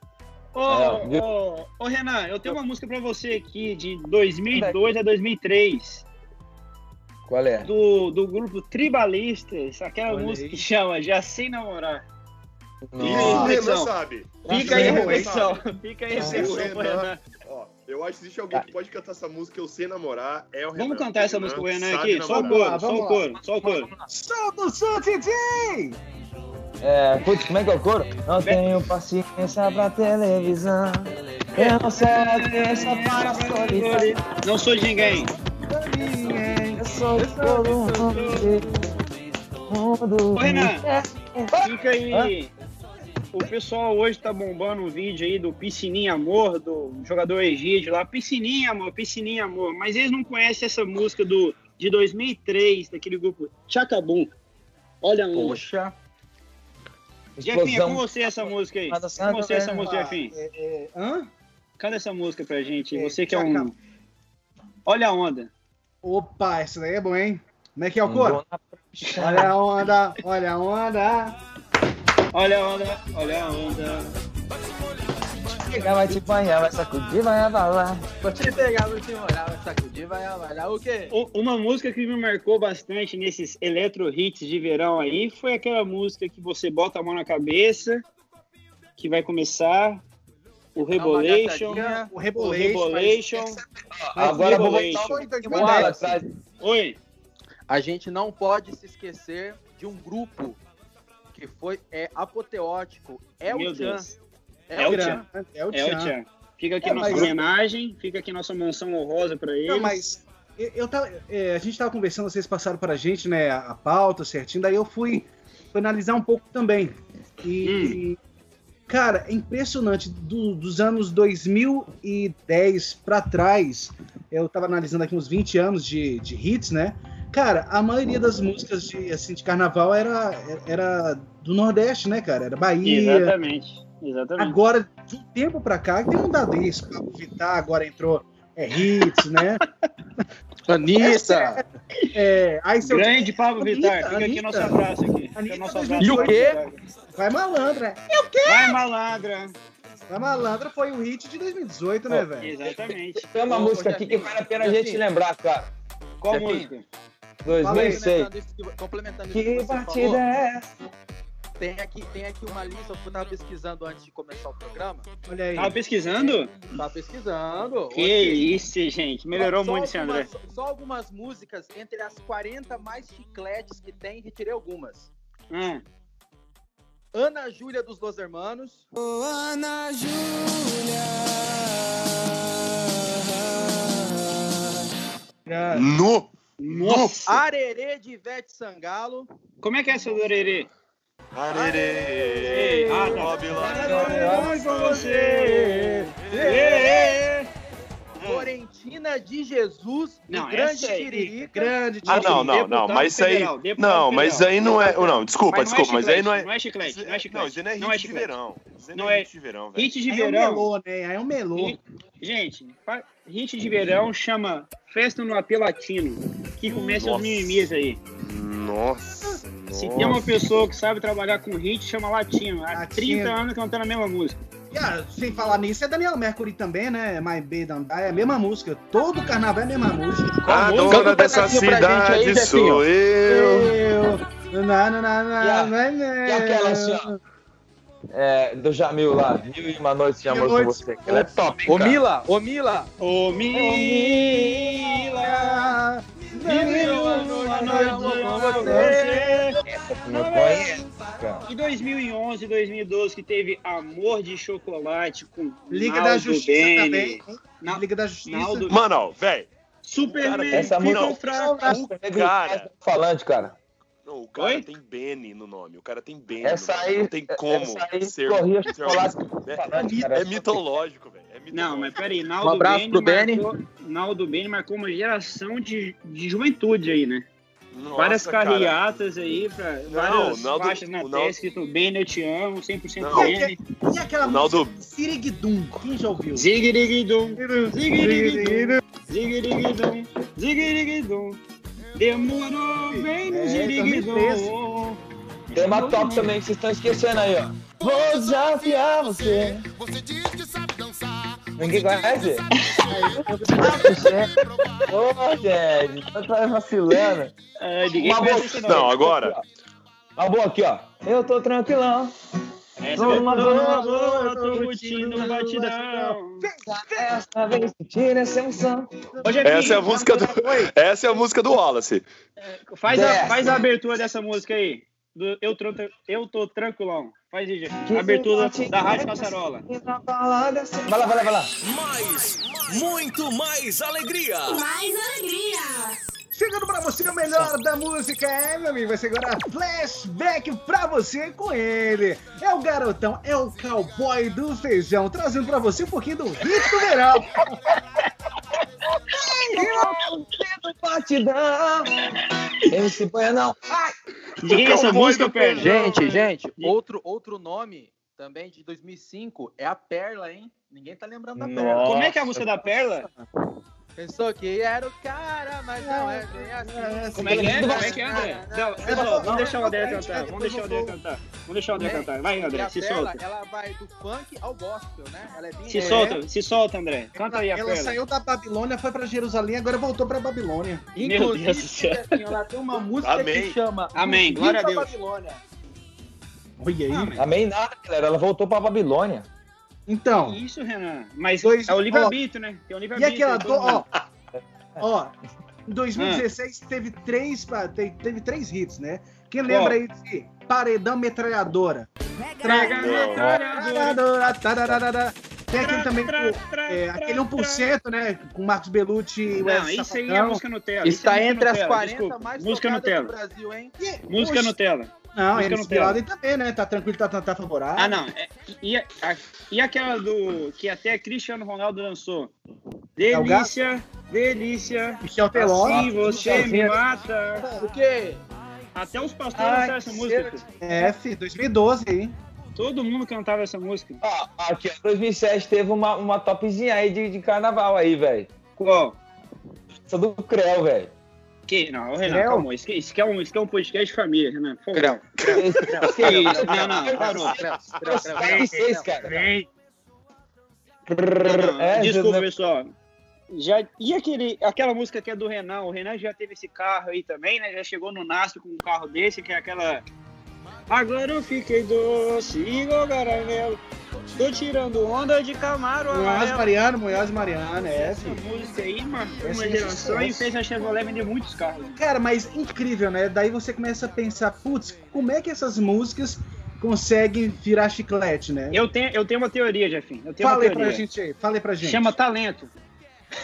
Speaker 2: Ô,
Speaker 6: viu?
Speaker 2: ô, ô, Renan, eu tenho uma música pra você aqui de 2002 a 2003,
Speaker 6: Qual é?
Speaker 2: do, do grupo Tribalistas, aquela
Speaker 3: Olha
Speaker 2: música
Speaker 3: aí.
Speaker 2: que chama Já Sem Namorar. Nossa.
Speaker 4: Renan
Speaker 2: reflexão.
Speaker 4: sabe.
Speaker 2: Fica aí a. Fica aí
Speaker 4: Renan.
Speaker 2: Renan.
Speaker 4: Ó, eu acho que existe alguém que pode cantar essa música, eu sei namorar, é o Renan.
Speaker 2: Vamos cantar essa música pro Renan aqui? Só o coro, só o coro, só o coro.
Speaker 3: Solta o som, Titi!
Speaker 6: É, putz, como é que é o coro? Não tenho paciência pra televisão. Eu não sou atenção para solidão.
Speaker 2: Não sou de ninguém.
Speaker 6: Eu sou todo mundo.
Speaker 2: Ô, Renan.
Speaker 6: É.
Speaker 2: Fica aí. O pessoal hoje tá bombando um vídeo aí do Piscininha Amor, do jogador Egídio lá. Piscininha Amor, Piscininha Amor. Mas eles não conhecem essa música do, de 2003, daquele grupo Chacabum. Olha um.
Speaker 5: Poxa.
Speaker 2: Jefinho, é com você essa música aí. Com você essa música,
Speaker 3: Ah,
Speaker 2: Jefinho.
Speaker 3: é, hã?
Speaker 2: Canta essa música pra gente.
Speaker 3: É,
Speaker 2: Você que é um. Olha a onda.
Speaker 3: Opa, essa daí é bom, hein? Como é que é o coro?
Speaker 6: Olha.
Speaker 3: Olha a onda, olha a onda.
Speaker 2: Olha a onda, olha a onda.
Speaker 6: Vai te banhar, vai sacudir, vai abalar.
Speaker 5: Vou te pegar, vou te morar, vai sacudir, vai avaliar o quê?
Speaker 2: Uma música que me marcou bastante nesses eletro hits de verão aí foi aquela música que você bota a mão na cabeça, que vai começar o Rebolation.
Speaker 3: O
Speaker 2: O
Speaker 3: Rebolation.
Speaker 2: Rebolation.
Speaker 6: Agora eu vou
Speaker 2: Rebolation.
Speaker 3: Foi em
Speaker 6: voltar
Speaker 3: 2010.
Speaker 6: lá atrás.
Speaker 2: Oi.
Speaker 5: A gente não pode se esquecer de um grupo que foi é, apoteótico. É
Speaker 2: Meu
Speaker 5: o Chan.
Speaker 2: Deus.
Speaker 5: É,
Speaker 2: É
Speaker 5: o Chan.
Speaker 3: Tchan. É o
Speaker 2: É o
Speaker 3: Tchan.
Speaker 2: Tchan. Fica aqui
Speaker 3: É,
Speaker 2: nossa
Speaker 3: mas-
Speaker 2: homenagem, fica aqui nossa menção honrosa pra ele.
Speaker 3: Não, mas eu, eu tava, é, a gente tava conversando, vocês passaram para a gente, né, a, a pauta certinho, daí eu fui, fui analisar um pouco também. E, cara, é impressionante, do- dos anos 2010 para trás, eu tava analisando aqui uns 20 anos de, de hits, né? Cara, a maioria das músicas de, assim, de carnaval era, era do Nordeste, né, cara? Era Bahia,
Speaker 2: Exatamente. Exatamente.
Speaker 3: Agora, de um tempo pra cá, tem mudado isso. Pablo Vittar agora entrou é, hits, né?
Speaker 5: Anitta!
Speaker 3: É, aí seu
Speaker 2: Grande Pablo Vittar, fica aqui
Speaker 3: Anitta.
Speaker 2: nosso abraço aqui.
Speaker 3: Anitta
Speaker 2: nosso abraço.
Speaker 5: E o quê?
Speaker 3: vai malandra.
Speaker 2: Vai malandra.
Speaker 3: Vai malandra foi o hit de 2018, né, velho?
Speaker 2: Exatamente.
Speaker 6: Tem uma música aqui que vale a pena a gente
Speaker 5: Jefinho.
Speaker 6: lembrar, cara.
Speaker 2: Qual
Speaker 5: Jefinho.
Speaker 2: música?
Speaker 6: 2006.
Speaker 5: Complementando isso que, complementando isso
Speaker 6: Que
Speaker 5: que você
Speaker 6: batida
Speaker 5: falou,
Speaker 6: é essa?
Speaker 5: Tem aqui, tem aqui uma lista que eu tava pesquisando antes de começar o programa.
Speaker 3: Olha aí.
Speaker 2: Tava pesquisando?
Speaker 5: Tava pesquisando.
Speaker 2: Que
Speaker 5: Oxi.
Speaker 2: isso, gente. Melhorou
Speaker 5: Só
Speaker 2: muito esse André.
Speaker 5: algumas- Só algumas músicas entre as 40 mais chicletes que tem, retirei algumas.
Speaker 2: Ah,
Speaker 5: Ana Júlia dos Los Hermanos.
Speaker 1: Ana
Speaker 3: Cara,
Speaker 4: No!
Speaker 2: nossa!
Speaker 5: Arerê de Ivete Sangalo.
Speaker 2: Como é que é essa do Orerê?
Speaker 4: Arerê!
Speaker 2: Ah, tá. Vai com você!
Speaker 5: Florentina de Jesus.
Speaker 2: Não,
Speaker 5: Grande
Speaker 2: aí,
Speaker 5: Tiririca.
Speaker 3: grande
Speaker 4: Ah, não, não, não, mas isso aí. Não, mas aí não é. Não, desculpa,
Speaker 2: Mas não é
Speaker 4: desculpa, mas aí não é.
Speaker 2: Não é chiclete, não é chiclete.
Speaker 4: Não, isso não é hit
Speaker 2: é
Speaker 4: de verão.
Speaker 2: Não
Speaker 4: é
Speaker 2: é-
Speaker 4: hit de verão, velho.
Speaker 2: Hit de
Speaker 3: Aí é um
Speaker 2: verão.
Speaker 3: melô, né? Aí é um melô.
Speaker 2: Gente, hit de verão chama Festa no AP Latino, que começa os mimimis aí.
Speaker 4: Nossa.
Speaker 2: Se
Speaker 4: nossa.
Speaker 2: tem uma pessoa que sabe trabalhar com hit, chama latino. Há
Speaker 3: Latino.
Speaker 2: 30 anos cantando a mesma música.
Speaker 3: E, ah, sem falar nisso, é Daniel Mercury também, né? My Baby Don't Die, é a mesma música. Todo carnaval é a mesma música.
Speaker 4: A
Speaker 2: música?
Speaker 4: dona
Speaker 5: Canta
Speaker 4: dessa
Speaker 5: aí,
Speaker 4: cidade
Speaker 5: Jefinho.
Speaker 4: sou eu.
Speaker 3: Eu. Na, na, na, na,
Speaker 6: E a-
Speaker 3: na, na,
Speaker 6: e aquela assim, ó? é, do Jamil lá, Mil e Uma Noites de Amor
Speaker 3: Mil
Speaker 6: com. Você. que Ela é top,
Speaker 5: Ô
Speaker 6: cara?
Speaker 5: Mila, ô Mila.
Speaker 2: Ô Mila, viveu uma noite com você.
Speaker 6: Essa que eu conheço, cara.
Speaker 2: Em 2011, 2012, que teve Amor de Chocolate com
Speaker 3: Liga
Speaker 2: Naldo
Speaker 3: da Justiça
Speaker 2: Bene.
Speaker 3: também.
Speaker 2: Na-
Speaker 3: Liga da Justiça.
Speaker 2: Naldo,
Speaker 4: Mano, ó, velho.
Speaker 2: Superman
Speaker 6: Essa música-
Speaker 2: fraco.
Speaker 4: cara.
Speaker 6: Falante, cara.
Speaker 4: Não, o cara
Speaker 2: Oi?
Speaker 4: tem Bene no nome. O cara tem Bene.
Speaker 6: Essa
Speaker 4: nome.
Speaker 6: aí-
Speaker 4: Não tem como
Speaker 6: essa aí
Speaker 4: ser.
Speaker 6: corria
Speaker 4: ser
Speaker 6: chocolate
Speaker 4: uma- é, é mitológico, velho. É.
Speaker 2: Não, mas peraí,
Speaker 5: Um
Speaker 2: Naldo
Speaker 5: abraço
Speaker 2: Bene
Speaker 5: pro Beni.
Speaker 2: marcou, Naldo Bene marcou uma geração de, de juventude aí, né?
Speaker 4: Nossa,
Speaker 2: várias
Speaker 4: cara.
Speaker 2: carreatas aí, pra, várias
Speaker 4: o Naldo-
Speaker 2: faixas na
Speaker 4: Naldo-
Speaker 2: testa escrito Bene, eu te amo, 100%
Speaker 4: Não.
Speaker 2: Bene.
Speaker 3: E aquela
Speaker 4: Ronaldo-
Speaker 3: música Siriguidum? Quem já ouviu?
Speaker 2: Zigirigidum, zigirigidum, zigirigidum, zigirigidum. Demorou, vem no
Speaker 3: É,
Speaker 2: ziriguidum.
Speaker 6: Tem uma top também que vocês estão esquecendo aí, ó. Vou desafiar você. Ninguém conhece? Ô, gente, tá tá vacilando.
Speaker 2: Ah,
Speaker 6: Uma boa-
Speaker 2: esse
Speaker 4: Não, agora.
Speaker 6: Uma boa aqui, ó. Eu tô tranquilão.
Speaker 2: Essa
Speaker 6: Tô
Speaker 2: é uma
Speaker 6: boa,
Speaker 2: boa, eu tô curtindo o batidão.
Speaker 6: Essa vez sentir essa emoção.
Speaker 2: Jefinho,
Speaker 4: Essa é a música do. Essa é a música do Wallace.
Speaker 2: Faz a, faz a abertura dessa música aí. Do eu, tô, eu tô tranquilão. Faz aí, Jefinho. Abertura da Rádio Passarola.
Speaker 6: Vai lá, vai lá, vai lá.
Speaker 1: Mais, muito mais alegria.
Speaker 7: Mais alegria!
Speaker 3: Chegando pra você o melhor da música, é, meu amigo? Vai ser agora flashback pra você com ele. É o garotão, é o cowboy do feijão, trazendo pra você um pouquinho do hit do verão.
Speaker 6: Batidão. MC Banhão.
Speaker 2: Diga essa música, Perna.
Speaker 5: Gente, gente, outro, outro nome também de 2005 é a Perla, hein? Ninguém tá lembrando da Perla.
Speaker 6: Nossa.
Speaker 2: Como é que é a música da Perla?
Speaker 5: Pensou que era o cara, mas não é bem assim.
Speaker 2: Como é que é? Como é que é, André? Não, pessoal, vamos deixar o André cantar. Vamos deixar o André cantar. Vamos deixar o André cantar. Vai, André, se solta.
Speaker 5: ela vai do funk ao gospel, né? Ela é bem
Speaker 2: Se
Speaker 5: é,
Speaker 2: solta, se solta, André. Canta aí a
Speaker 3: Ela saiu da Babilônia, foi pra Jerusalém, agora voltou pra Babilônia.
Speaker 2: Meu Deus do
Speaker 5: Inclusive,
Speaker 2: céu.
Speaker 5: assim, ela tem uma música
Speaker 4: Amém.
Speaker 5: que chama
Speaker 2: Amém, glória a Deus.
Speaker 5: Babilônia.
Speaker 3: Olha aí.
Speaker 6: Amém nada, galera. Ela voltou pra Babilônia.
Speaker 3: Então,
Speaker 2: Isso, Renan. Mas
Speaker 3: Dois-
Speaker 2: é o livre-arbítrio, né? Tem o
Speaker 3: e
Speaker 2: livre-arbítrio.
Speaker 3: aquela,
Speaker 2: todo
Speaker 3: do, ó, ó, em 2016 teve três, teve três hits, né? Quem lembra aí de Paredão Metralhadora?
Speaker 2: Traga metralhadora.
Speaker 3: Metralhadora, tararara. Tem aquele também,
Speaker 2: Tra, tra,
Speaker 3: é,
Speaker 2: tra,
Speaker 3: aquele 1%, né? Com Marcos Bellucci e o
Speaker 2: Não,
Speaker 3: Wesley
Speaker 2: isso aí é música Nutella. isso
Speaker 5: Está
Speaker 2: é
Speaker 5: entre as
Speaker 2: Nutella,
Speaker 5: 40
Speaker 2: desculpa.
Speaker 5: mais
Speaker 2: Música Nutella.
Speaker 5: do Brasil, hein?
Speaker 3: E-
Speaker 2: Música Nutella.
Speaker 3: Não, eles
Speaker 2: Nutella.
Speaker 3: Nutella. também, né? Tá tranquilo, tá, tá, tá favorável.
Speaker 2: Ah, não. é- E, a- e aquela do. Que até Cristiano Ronaldo lançou.
Speaker 3: É o gato?
Speaker 2: Delícia, delícia.
Speaker 3: Michel Teló.
Speaker 2: Assim você me mata.
Speaker 5: O quê?
Speaker 2: Até os pastores
Speaker 6: Ai,
Speaker 2: cantaram essa música.
Speaker 3: F, 2012, hein?
Speaker 2: Todo mundo cantava essa música.
Speaker 6: Ó, aqui, ó, 2007 teve uma, uma topzinha aí de, de carnaval aí, velho.
Speaker 2: Qual?
Speaker 6: Essa do Creu, velho.
Speaker 2: Que? Não, Renan,
Speaker 3: Creu?
Speaker 2: calma. Isso, que- isso, que é um, isso que é um podcast de família, Renan.
Speaker 5: Creu.
Speaker 6: Que
Speaker 2: Que isso? Não, não, parou.
Speaker 6: Vem, seis, cara.
Speaker 2: Vem.
Speaker 6: É,
Speaker 2: Desculpa,
Speaker 6: né?
Speaker 2: pessoal. Já, e aquele, aquela música que é do Renan? O Renan já teve esse carro aí também, né? Já chegou no Nasp com um carro desse, que é aquela. Agora eu fiquei doce, igual caramelo. Tô tirando onda de Camaro
Speaker 3: Munhoz. Mariano, Munhoz Mariano, é,
Speaker 2: Essa música aí marcou uma geração e fez a Chevrolet vender muitos carros.
Speaker 3: Cara, mas incrível, né? Daí você começa a pensar, putz, como é que essas músicas conseguem virar chiclete, né?
Speaker 2: Eu tenho, eu tenho uma teoria, Jefinho. Eu tenho
Speaker 3: Fala
Speaker 2: uma
Speaker 3: aí pra
Speaker 2: teoria.
Speaker 3: gente aí, fala aí pra gente.
Speaker 2: Chama talento.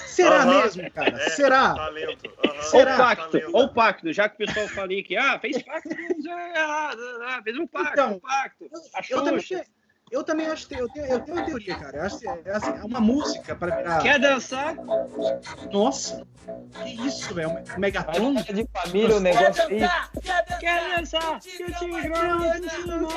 Speaker 3: Será
Speaker 4: Aham.
Speaker 3: mesmo, cara?
Speaker 4: É,
Speaker 3: Será?
Speaker 4: Talento. aham.
Speaker 3: Será?
Speaker 2: Ou pacto,
Speaker 4: Talento.
Speaker 2: ou pacto, já que o pessoal fala aí que ah, fez pacto, ah, fez um pacto,
Speaker 3: Então,
Speaker 2: um pacto.
Speaker 3: Eu também,
Speaker 2: Xuxa.
Speaker 3: Eu também acho que eu tenho, eu tenho uma teoria, cara. Eu acho que é, assim, é uma música para virar.
Speaker 2: Quer dançar?
Speaker 3: Nossa! Que isso, velho? Um
Speaker 6: Mas
Speaker 3: Megatron?
Speaker 6: é de família o negócio aí.
Speaker 2: Quer dançar? Que o Tigrão te ensinou.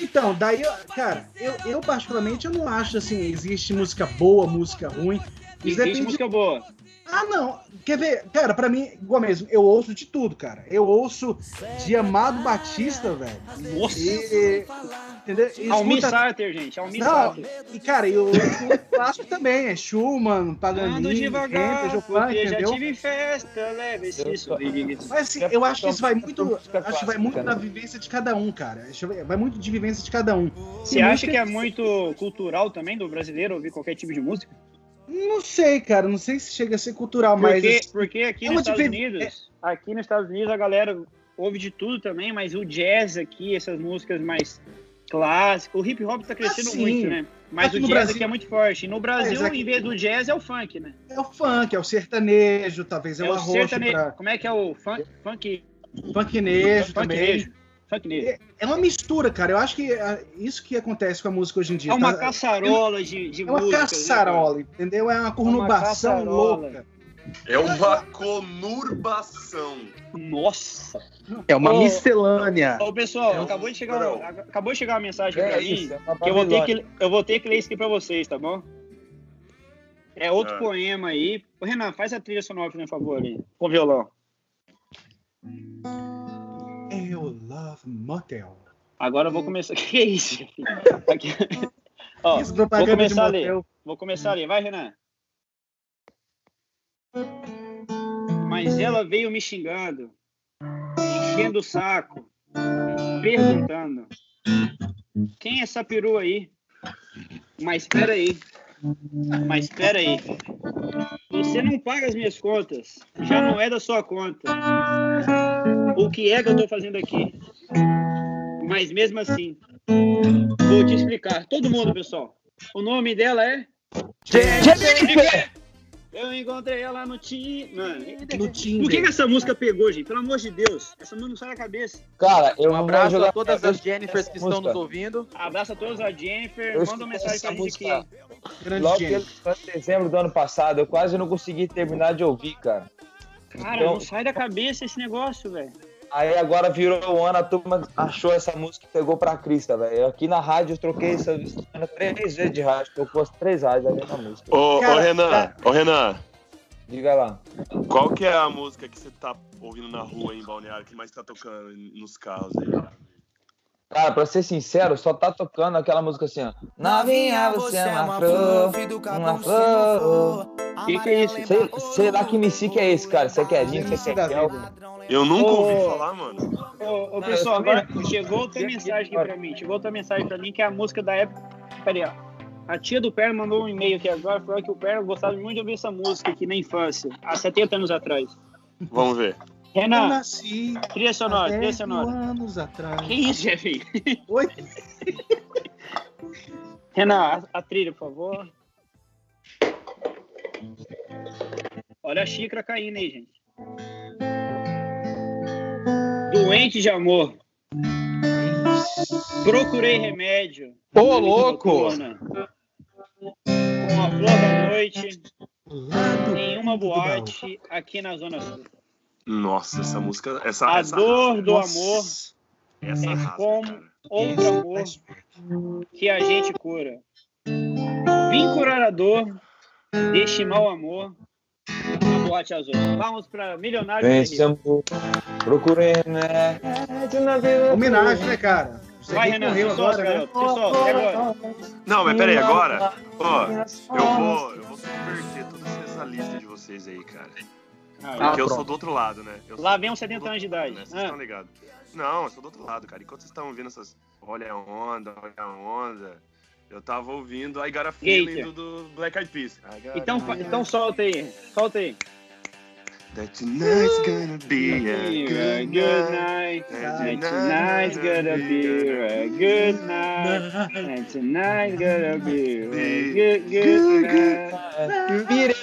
Speaker 3: Então, daí, eu- cara, eu, eu particularmente eu não acho assim, existe música boa, música ruim. Isso
Speaker 2: Existe
Speaker 3: depende,
Speaker 2: música boa.
Speaker 3: Ah, não. Quer ver? Cara, pra mim, igual mesmo, eu ouço de tudo, cara. Eu ouço de Amado Batista, velho.
Speaker 2: Nossa!
Speaker 3: E, entendeu? E
Speaker 2: Almi
Speaker 3: escuta-
Speaker 2: Sarter, gente. Almi
Speaker 3: Não,
Speaker 2: Sarter.
Speaker 3: e cara, eu ouço clássico também, é Schumann,
Speaker 2: Ando
Speaker 3: Paganini,
Speaker 2: devagar,
Speaker 3: Handel, Chopin,
Speaker 2: porque já
Speaker 3: entendeu?
Speaker 2: tive festa, leve sorriso.
Speaker 3: Mas assim, eu acho que isso vai muito, acho que vai muito da vivência de cada um, cara. Vai muito de vivência de cada um.
Speaker 2: Você acha que é muito cultural também do brasileiro ouvir qualquer tipo de música?
Speaker 3: Não sei, cara, não sei se chega a ser cultural, mas
Speaker 2: Porque,
Speaker 3: assim,
Speaker 2: porque aqui
Speaker 3: é
Speaker 2: nos Estados Unidos, aqui nos Estados Unidos a galera ouve de tudo também, mas o jazz aqui, essas músicas mais clássicas, o hip hop tá crescendo
Speaker 3: Ah, sim.
Speaker 2: muito, né? Mas o
Speaker 3: no
Speaker 2: jazz
Speaker 3: Brasil-
Speaker 2: aqui é muito forte. E no Brasil,
Speaker 3: Mas aqui-
Speaker 2: em vez do jazz, é o funk, né?
Speaker 3: é o funk, é o sertanejo, talvez é, o arroxo
Speaker 2: sertane-
Speaker 3: pra
Speaker 2: Como é que é o funk? Funk,
Speaker 3: funknejo também.
Speaker 2: funknejo. Funknejo.
Speaker 3: É uma mistura, cara. Eu acho que é isso que acontece com a música hoje em dia.
Speaker 2: É uma
Speaker 3: tá?
Speaker 2: caçarola de, de
Speaker 3: É uma
Speaker 2: músicas, né,
Speaker 3: caçarola, entendeu? É uma conurbação
Speaker 2: caçarola.
Speaker 3: louca.
Speaker 4: É uma conurbação.
Speaker 2: Nossa!
Speaker 5: É uma
Speaker 2: Ô,
Speaker 5: miscelânea.
Speaker 2: Ô, pessoal,
Speaker 4: Eu-
Speaker 2: acabou de chegar,
Speaker 4: Não.
Speaker 2: um- acabou de chegar uma mensagem
Speaker 6: É
Speaker 2: pra mim.
Speaker 6: é uma
Speaker 2: que eu vou, ter que, eu vou ter que ler isso aqui pra vocês, tá bom? É outro
Speaker 4: Ah.
Speaker 2: poema aí. Ô, Renan, faz a trilha sonora, por favor, ali, com violão.
Speaker 3: Eu love motel.
Speaker 2: Agora eu vou começar. Que é isso? Aqui. Ó,
Speaker 3: Isso,
Speaker 2: vou
Speaker 3: propaganda
Speaker 2: começar a ler.
Speaker 3: motel.
Speaker 2: Vou começar a ler. Vai, Renan. Mas ela veio me xingando, enchendo o saco, perguntando: Quem é essa perua aí? Mas espera aí. Mas espera aí. Você não paga as minhas contas. Já não é da sua conta. O que é que eu tô fazendo aqui? Mas mesmo assim, vou te explicar. Todo mundo, pessoal. O nome dela é.
Speaker 6: Jennifer!
Speaker 2: Eu encontrei ela no Tinder. Mano,
Speaker 3: No
Speaker 2: por
Speaker 3: Tinder.
Speaker 2: que, que essa música pegou, gente? Pelo amor de Deus. Essa música não sai da cabeça.
Speaker 6: Cara, eu
Speaker 5: Um abraço
Speaker 6: jogar
Speaker 5: a todas as Jennifers que estão
Speaker 6: música.
Speaker 5: nos ouvindo.
Speaker 2: Abraço a todos a Jennifer.
Speaker 6: Eu
Speaker 2: Manda uma mensagem pra
Speaker 6: essa
Speaker 2: gente
Speaker 6: música
Speaker 2: aqui.
Speaker 3: Grande
Speaker 6: Logo que lançou em dezembro do ano passado, eu quase não consegui terminar de ouvir, cara.
Speaker 2: Cara,
Speaker 6: Então-
Speaker 2: não sai da cabeça esse negócio, velho.
Speaker 6: Aí agora virou o ano, a turma achou essa música e pegou pra Crista, velho. Aqui na rádio eu troquei essa semana três vezes de rádio, tocou as três rádios ali na música.
Speaker 4: Ô,
Speaker 3: Cara,
Speaker 4: ô Renan, ô Renan,
Speaker 6: Diga lá.
Speaker 4: qual que é a música que você tá ouvindo na rua em Balneário que mais tá tocando nos carros aí?
Speaker 6: Cara, pra ser sincero, só tá tocando aquela música assim, ó. Novinha, você é uma flor, uma flor.
Speaker 2: Que que é isso?
Speaker 6: Sei, sei lá que MC que é esse, cara. Você quer Dinho, você quer Kel?
Speaker 4: Eu nunca ouvi falar, mano.
Speaker 2: Ô, pessoal, agora chegou outra mensagem aqui pra mim. Chegou outra mensagem pra mim que é a música da época. Peraí, ó. A tia do Perno mandou um e-mail aqui agora, falou que o Perno gostava muito de ouvir essa música aqui na infância, há 70 anos atrás.
Speaker 4: Vamos ver.
Speaker 3: Eu
Speaker 2: Renan,
Speaker 3: nasci
Speaker 2: trilha sonora, trilha
Speaker 3: 10
Speaker 2: sonora.
Speaker 3: anos atrás.
Speaker 2: Que isso, chefe?
Speaker 3: Oi?
Speaker 2: Renan, a, a trilha, por favor. Olha a xícara caindo aí, gente. Doente de amor. Procurei remédio.
Speaker 5: Ô, louco!
Speaker 2: Noturna. Com a flor da noite, em uma boate aqui na Zona Sul.
Speaker 4: Nossa, essa música. Essa,
Speaker 2: A
Speaker 4: essa
Speaker 2: dor
Speaker 4: rasga,
Speaker 2: do
Speaker 3: Nossa.
Speaker 2: amor,
Speaker 4: Essa
Speaker 2: é
Speaker 4: rasga,
Speaker 2: como
Speaker 4: cara.
Speaker 2: outro
Speaker 3: Esse
Speaker 2: amor que a gente cura. Vim curar a dor deste mau amor na boate azul. Vamos para Milionário
Speaker 6: procurei vida.
Speaker 3: Homenagem, né, cara? Você
Speaker 2: Vai, Renan, solta,
Speaker 3: agora, né?
Speaker 2: e agora?
Speaker 4: Não, mas peraí, agora. Ó, eu vou, eu vou subverter toda essa lista de vocês aí, cara.
Speaker 2: Ah,
Speaker 4: Porque eu
Speaker 5: pronto.
Speaker 4: sou do outro lado, né? Eu
Speaker 2: Lá
Speaker 4: sou
Speaker 2: vem uns 70
Speaker 4: do-
Speaker 2: anos de idade.
Speaker 4: né? Vocês
Speaker 2: Ah.
Speaker 4: estão ligados? Não, eu sou do outro lado, cara. Enquanto vocês estavam ouvindo essas. Olha a onda, olha a onda. Eu tava ouvindo a Feeling
Speaker 2: Gator.
Speaker 4: do, do Black Eyed Peas.
Speaker 2: Então,
Speaker 4: feeling
Speaker 2: então solta aí. Solta aí.
Speaker 4: That tonight's gonna be a
Speaker 2: A
Speaker 4: good
Speaker 2: good
Speaker 4: night.
Speaker 2: night. And tonight's gonna be a good night. And tonight's gonna be a good, good night.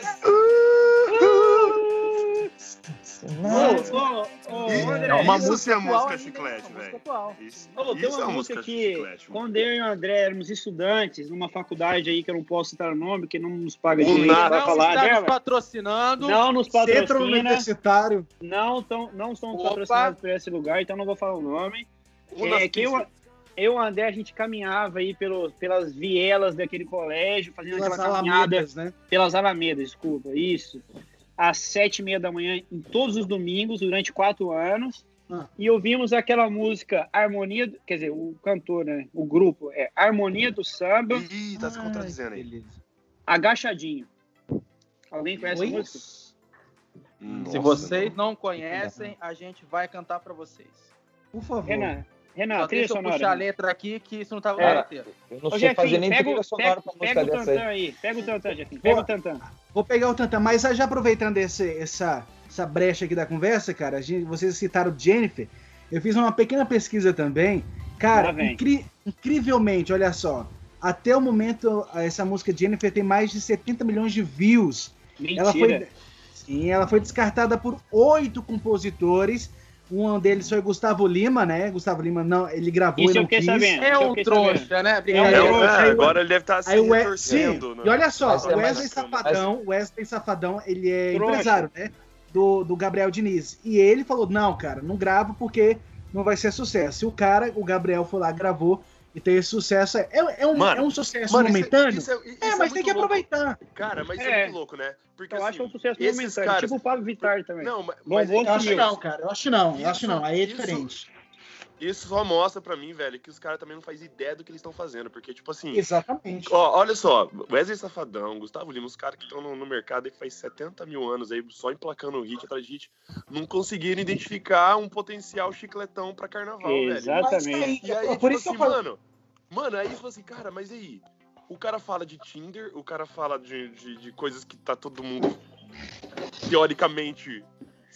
Speaker 2: Ô, ô, ô, André,
Speaker 5: É uma
Speaker 4: isso
Speaker 5: música
Speaker 4: é
Speaker 5: atual
Speaker 4: música
Speaker 5: ainda,
Speaker 4: chiclete,
Speaker 5: é uma música
Speaker 4: velho.
Speaker 5: atual.
Speaker 4: Isso,
Speaker 2: Ô, tem
Speaker 4: isso
Speaker 2: uma
Speaker 4: é
Speaker 2: música
Speaker 4: música
Speaker 2: que,
Speaker 4: chiclete,
Speaker 2: quando eu e o André éramos estudantes numa faculdade aí, que eu não posso citar o nome, que não nos paga
Speaker 4: O
Speaker 2: direito
Speaker 4: nada.
Speaker 2: pra
Speaker 5: Não
Speaker 2: falar
Speaker 5: está nos patrocinando.
Speaker 2: não nos
Speaker 3: Centro
Speaker 2: patrocina,
Speaker 3: Universitário.
Speaker 2: não, tão, não somos
Speaker 5: Opa.
Speaker 2: patrocinados por esse lugar, então não vou falar o nome.
Speaker 4: O
Speaker 2: É que eu, eu e o André, a gente caminhava aí pelo, pelas vielas daquele colégio, fazendo
Speaker 3: Pelas
Speaker 2: aquela caminhada
Speaker 3: alamedas, né?
Speaker 2: pelas alamedas, desculpa, isso. Às sete e meia da manhã em todos os domingos durante quatro anos.
Speaker 3: Ah.
Speaker 2: E ouvimos aquela música Harmonia, do- quer dizer, o cantor, né? O grupo é Harmonia do Samba,
Speaker 4: Ih, tá se contradizendo aí.
Speaker 5: Beleza.
Speaker 2: Agachadinho. Alguém conhece
Speaker 3: Oi?
Speaker 2: a música?
Speaker 5: Se vocês não conhecem, a gente vai cantar pra vocês.
Speaker 3: Por favor.
Speaker 2: Renan, Renan,
Speaker 5: Só
Speaker 2: trilha
Speaker 5: deixa eu
Speaker 2: sonora.
Speaker 5: puxar a letra aqui, que isso não tava
Speaker 2: É.
Speaker 5: no roteiro.
Speaker 6: Eu não
Speaker 2: Ô,
Speaker 6: sei fazer nem
Speaker 2: pega,
Speaker 6: trilha
Speaker 2: o-
Speaker 6: sonora
Speaker 2: pega,
Speaker 6: pra
Speaker 2: pega
Speaker 6: música
Speaker 2: o
Speaker 6: dessa aí.
Speaker 2: aí. Pega o tantã, Jefinho. Pega o tantã.
Speaker 3: Vou pegar o Tantan, mas já aproveitando esse- essa, essa brecha aqui da conversa, cara, a gente- vocês citaram Jennifer, eu fiz uma pequena pesquisa também. Cara, incri- incrivelmente, olha só, até o momento, essa música Jennifer tem mais de 70 milhões de views. Ela foi,
Speaker 2: Mentira.
Speaker 3: sim, ela foi descartada por oito compositores. Um deles foi Gustavo Lima, né? Gustavo Lima não, ele gravou
Speaker 2: Isso
Speaker 3: e não quis.
Speaker 2: sabendo.
Speaker 5: É um trouxa, né?
Speaker 3: É,
Speaker 5: Obrigado.
Speaker 4: É,
Speaker 3: é,
Speaker 4: agora ele deve estar se
Speaker 3: Aí
Speaker 4: retorcendo. Né?
Speaker 3: e olha só, o Wesley Safadão, o Wesley Safadão, ele é
Speaker 2: Trouxa.
Speaker 3: empresário, né? Do, do Gabriel Diniz. E ele falou: não, cara, não gravo porque não vai ser sucesso. E o cara, o Gabriel foi lá, gravou e teve sucesso. É, é, um,
Speaker 4: Mano,
Speaker 3: é um sucesso
Speaker 4: Mano, isso é-
Speaker 3: momentâneo?
Speaker 4: isso é, isso
Speaker 3: é, mas tem que
Speaker 4: louco.
Speaker 3: aproveitar.
Speaker 4: Cara, mas isso
Speaker 2: É.
Speaker 4: é muito louco, né? Porque
Speaker 2: Eu
Speaker 4: assim,
Speaker 2: acho um sucesso momentâneo.
Speaker 4: caras-
Speaker 2: Tipo o Pablo Vittar também.
Speaker 4: Não, mas,
Speaker 2: Bom,
Speaker 4: mas
Speaker 2: bom
Speaker 4: é-
Speaker 3: Eu acho
Speaker 2: Isso.
Speaker 3: não, cara. Eu acho não. Eu acho
Speaker 4: Isso-
Speaker 3: não. Aí é
Speaker 4: isso-
Speaker 3: diferente.
Speaker 4: Isso só mostra pra mim, velho, que os caras também não fazem ideia do que eles estão fazendo. Porque, tipo assim,
Speaker 3: Exatamente.
Speaker 4: Ó, olha só, Wesley Safadão, Gustavo Lima, os caras que estão no, no mercado aí que faz 70 mil anos aí, só emplacando hit atrás de hit, não conseguiram identificar um potencial chicletão pra carnaval, velho.
Speaker 2: Exatamente.
Speaker 4: E aí,
Speaker 3: por
Speaker 4: tipo
Speaker 3: isso que
Speaker 4: assim,
Speaker 3: eu falo.
Speaker 4: mano, mano, aí tipo assim, cara, mas e aí? O cara fala de Tinder, o cara fala de, de, de coisas que tá todo mundo teoricamente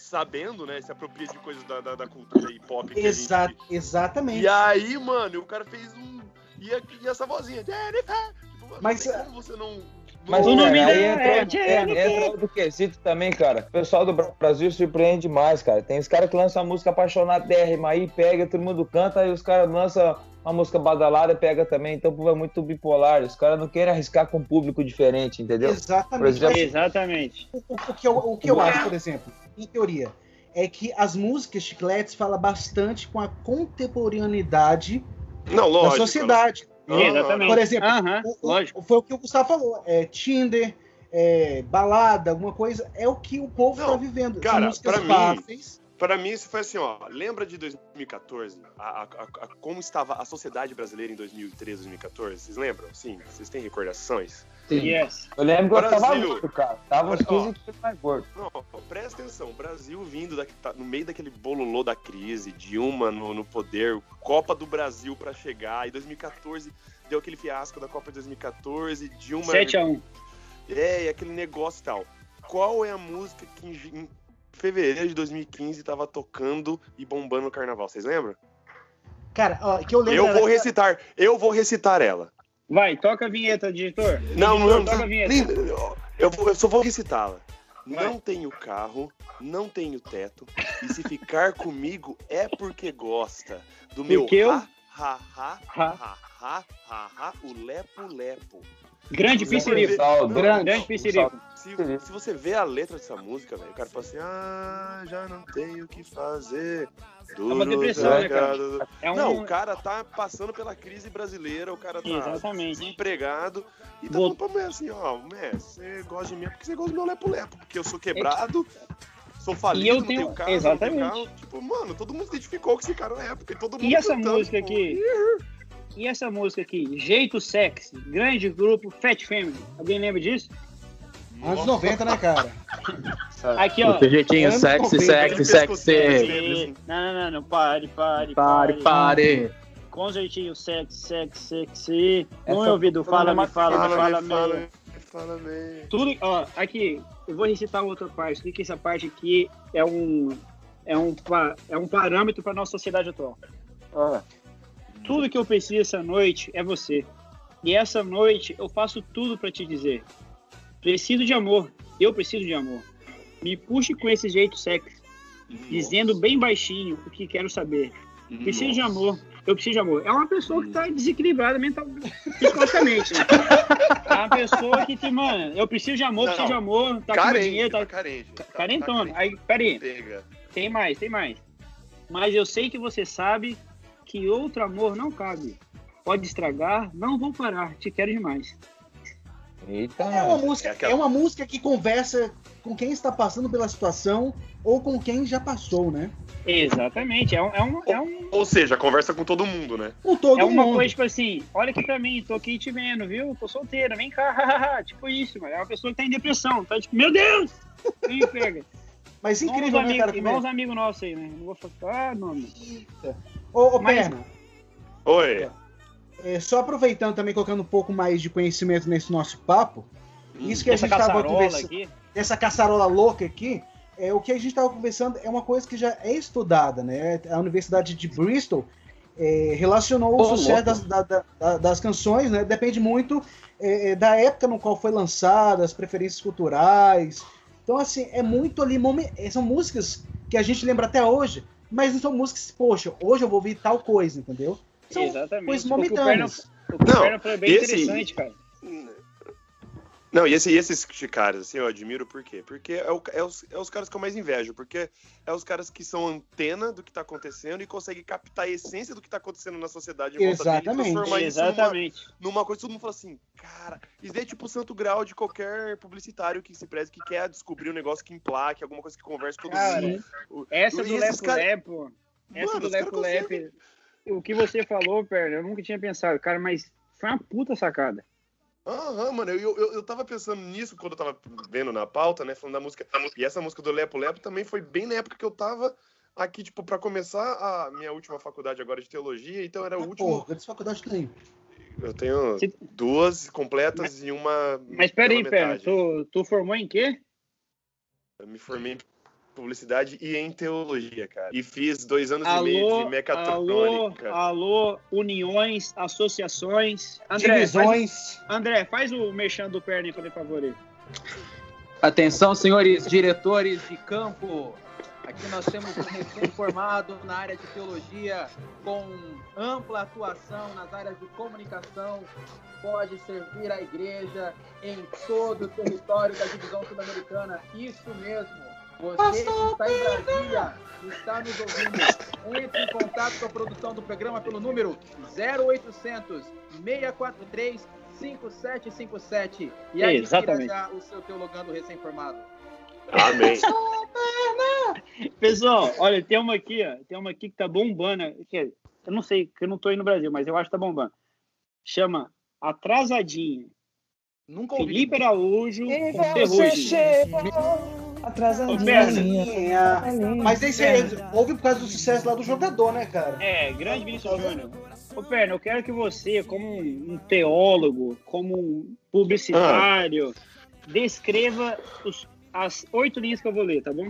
Speaker 4: sabendo, né? Se apropria de coisas da, da, da cultura hip hop
Speaker 3: Exa
Speaker 4: gente
Speaker 3: exatamente.
Speaker 4: e aí, mano, o cara fez um. E, e essa vozinha, Jennifer! Tipo, mano,
Speaker 3: Mas,
Speaker 4: como você não.
Speaker 6: Mas
Speaker 2: O nome
Speaker 6: entra,
Speaker 2: é
Speaker 6: é, entra outro quesito também, cara. O pessoal do Bra- Brasil surpreende demais, cara. Tem os caras que lançam a música apaixonadérrima aí, pega, todo mundo canta, aí os caras lançam uma música badalada, pega também. Então o povo é muito bipolar. Os caras não querem arriscar com um público diferente, entendeu?
Speaker 3: Exatamente.
Speaker 6: exemplo,
Speaker 2: Exatamente.
Speaker 3: o, o que eu, o que eu acho, por exemplo, em teoria, é que as músicas chicletes falam bastante com a contemporaneidade
Speaker 4: Não,
Speaker 3: da
Speaker 4: lógico.
Speaker 3: sociedade.
Speaker 4: Aham.
Speaker 2: Exatamente.
Speaker 3: Por exemplo, O- o-. Foi o que o Gustavo falou. É, Tinder, é, balada, alguma coisa, é o que o povo
Speaker 4: Não,
Speaker 3: tá vivendo.
Speaker 4: cara,
Speaker 3: São músicas
Speaker 4: pra mim, Pra mim, isso foi assim, ó. Lembra de 2014? A, a- a- a- como estava a sociedade brasileira em 2013, 2014? Vocês lembram? Sim, vocês têm recordações?
Speaker 2: Yes.
Speaker 6: Eu lembro que eu tava
Speaker 4: Brasil.
Speaker 6: gordo, cara. Tava uns
Speaker 4: Olha, ó.
Speaker 6: 15 quilos mais gordo.
Speaker 4: Não, presta atenção. O Brasil vindo da- tá no meio daquele bololô da crise, Dilma no, no poder, Copa do Brasil pra chegar. E 2014 deu aquele fiasco da Copa de 2014, Dilma
Speaker 2: 7x1.
Speaker 4: É, e aquele negócio e tal. Qual é a música que fevereiro de 2015 tava tocando e bombando no carnaval? Vocês lembram?
Speaker 3: Cara, ó, que eu lembro.
Speaker 4: Eu vou recitar, eu vou recitar ela.
Speaker 2: Vai, toca a vinheta, diretor.
Speaker 4: Não,
Speaker 2: Editor,
Speaker 4: não,
Speaker 2: toca a
Speaker 4: não.
Speaker 2: vinheta.
Speaker 4: nem- eu, vou- eu só vou recitá-la. Não tenho carro, não tenho teto, e se ficar comigo é porque gosta do meu
Speaker 2: Porque eu-
Speaker 4: ha, ha, ha,
Speaker 2: Ha.
Speaker 4: ha, ha, ha, ha, o lepo, lepo.
Speaker 2: Grande Pincerico. Grande Pincerico.
Speaker 4: Se, se você vê a letra dessa música, velho, o cara fala assim, ah, já não tenho o que fazer.
Speaker 2: uma
Speaker 4: Duro,
Speaker 2: depressão, né, cara? É um...
Speaker 4: Não, o cara tá passando pela crise brasileira, o cara tá
Speaker 2: Exatamente.
Speaker 4: desempregado e tá
Speaker 2: Vou-
Speaker 4: falando pra mulher assim, ó, mulher, você gosta de mim é porque você gosta do meu lepo-lepo, porque eu sou quebrado, sou falido,
Speaker 2: E eu
Speaker 4: não
Speaker 2: tenho-
Speaker 4: tenho carro,
Speaker 2: exatamente.
Speaker 4: tenho carro. Tipo, mano, todo mundo se identificou com esse cara na época, e todo mundo
Speaker 2: E essa
Speaker 4: cantando,
Speaker 2: música
Speaker 4: pô.
Speaker 2: E essa música aqui? Jeito Sexy. Grande grupo Fat Family. Alguém lembra disso?
Speaker 3: Anos 90, né, cara?
Speaker 2: Aqui, ó.
Speaker 5: O jeitinho sexy,
Speaker 3: 90,
Speaker 5: sexy, sexy.
Speaker 2: E- Não, não, não, não. Pare, pare,
Speaker 5: Pare, pare.
Speaker 2: Com jeitinho sexy, sexy, sexy.
Speaker 6: Essa
Speaker 2: No meu ouvido, fala, me fala, me fala,
Speaker 4: Fala,
Speaker 2: me
Speaker 4: fala, fala, me.
Speaker 2: Tudo, ó, aqui, eu vou recitar outra parte. O que essa parte aqui é um é um é um parâmetro para nossa sociedade atual.
Speaker 6: Ah,
Speaker 2: Tudo que eu preciso essa noite é você. E essa noite eu faço tudo para te dizer. Preciso de amor. Eu preciso de amor. Me puxe com esse jeito sexy, dizendo bem baixinho o que quero saber. Preciso de amor. Eu preciso de amor. É uma pessoa que tá desequilibrada mental, psicologicamente. Né? É uma pessoa que, te, mano, eu preciso de amor,
Speaker 4: Não.
Speaker 2: preciso de amor, tá com
Speaker 4: Carente,
Speaker 2: dinheiro, tá
Speaker 4: tá carente. tá- tá
Speaker 2: carentona.
Speaker 4: carente.
Speaker 2: Aí, peraí,
Speaker 4: Pega.
Speaker 2: tem mais, tem mais. Mas eu sei que você sabe que outro amor não cabe. Pode estragar, não vou parar, te quero demais.
Speaker 6: Eita.
Speaker 3: É uma música,
Speaker 4: É aquela-
Speaker 3: é uma música que conversa com quem está passando pela situação ou com quem já passou, né?
Speaker 2: Exatamente. É um, é um, é um
Speaker 4: Ou seja, conversa com todo mundo, né?
Speaker 3: Com todo
Speaker 2: É uma
Speaker 3: mundo.
Speaker 2: coisa, tipo assim, olha aqui pra mim, tô aqui te vendo, viu? Tô solteira, vem cá, tipo isso, mano. É uma pessoa que tá em depressão, tá tipo, meu Deus! Me pega.
Speaker 3: Mas incrível, né,
Speaker 2: amigos,
Speaker 3: cara?
Speaker 2: igual
Speaker 3: é...
Speaker 2: amigos nossos aí, né? Não vou falar, ah, nome.
Speaker 3: Ô, ô
Speaker 2: Mas-
Speaker 3: Perna,
Speaker 4: Oi.
Speaker 3: é, só aproveitando também, colocando um pouco mais de conhecimento nesse nosso papo, isso que a gente tava
Speaker 2: caçarola
Speaker 3: conversando,
Speaker 2: aqui.
Speaker 3: essa caçarola louca aqui, é, o que a gente estava conversando é uma coisa que já é estudada, né? A Universidade de Bristol é, relacionou o sucesso das, da- da- da- das canções, né? Depende muito é, é, da época no qual foi lançada, as preferências culturais. Então, assim, é muito ali. São músicas que a gente lembra até hoje, mas não são músicas, poxa, hoje eu vou ouvir tal coisa, entendeu? São
Speaker 2: Exatamente.
Speaker 3: coisas
Speaker 2: Porque o
Speaker 3: momentâneas.
Speaker 2: o
Speaker 4: Não,
Speaker 2: Perna foi bem
Speaker 4: esse-
Speaker 2: interessante, cara.
Speaker 4: Não, e, esse, e esses caras, assim, eu admiro por quê? Porque é, o- é os, é os caras que eu mais invejo, porque é os caras que são antena do que tá acontecendo e conseguem captar a essência do que tá acontecendo na sociedade em volta dele e
Speaker 3: Exatamente.
Speaker 4: transformar isso numa,
Speaker 2: Exatamente.
Speaker 4: numa coisa que todo mundo fala assim, cara, isso daí é tipo o santo grau de qualquer publicitário que se preze, que quer descobrir um negócio que emplaque, alguma coisa que converse com todo
Speaker 2: Cara,
Speaker 4: mundo. O-
Speaker 2: Essa
Speaker 4: e
Speaker 2: do Lepo
Speaker 4: cara-
Speaker 2: Lepo, essa
Speaker 4: Mano,
Speaker 2: do Lepo. Lepo, o que você falou, Perna, eu nunca tinha pensado, cara, mas foi uma puta sacada.
Speaker 4: Aham, mano, eu, eu, eu tava pensando nisso quando eu tava vendo na pauta, né, falando da música. E essa música do Lepo Lepo também foi bem na época que eu tava aqui, tipo, pra começar a minha última faculdade agora de teologia, então era o
Speaker 3: Ah,
Speaker 4: último.
Speaker 3: Porra, dessa faculdade tem.
Speaker 4: Eu tenho
Speaker 2: Se-
Speaker 4: duas completas e uma.
Speaker 2: Mas peraí,
Speaker 4: metade.
Speaker 2: tu, tu formou em quê?
Speaker 4: Eu me formei em publicidade e em teologia, cara. E fiz dois anos e meio
Speaker 2: Alô,
Speaker 4: de
Speaker 2: alô,
Speaker 4: mecatrônica.
Speaker 2: alô, uniões, associações. André, faz,
Speaker 3: Divisões.
Speaker 2: André, faz o mexendo do Perna, por favor. aí.
Speaker 5: Atenção, senhores diretores de campo. Aqui nós temos um recém-formado na área de teologia, com ampla atuação nas áreas de comunicação, pode servir a igreja em todo o território da divisão sul-americana. Isso mesmo. Você que está em Brasília, está nos ouvindo, entre em contato com a produção do programa pelo número 0800 643 5757 e adquira
Speaker 2: Exatamente.
Speaker 5: já o seu teologando recém-formado.
Speaker 4: Amém.
Speaker 2: Pessoal, olha, tem uma aqui, ó. Tem uma aqui que tá bombando. Que eu não sei, que eu não tô aí no Brasil, mas eu acho que tá bombando. Chama Atrasadinha.
Speaker 5: Nunca ouvi.
Speaker 2: Felipe Araújo
Speaker 6: E
Speaker 2: com
Speaker 6: você
Speaker 2: Ferrugem.
Speaker 6: Atrasadinha.
Speaker 3: Mas esse aí, houve por causa do sucesso lá do jogador, né, cara?
Speaker 2: É, grande Vinícius Júnior. Ô, Perna, eu quero que você, como um teólogo, como um publicitário, descreva os- as oito linhas que eu vou ler, tá bom?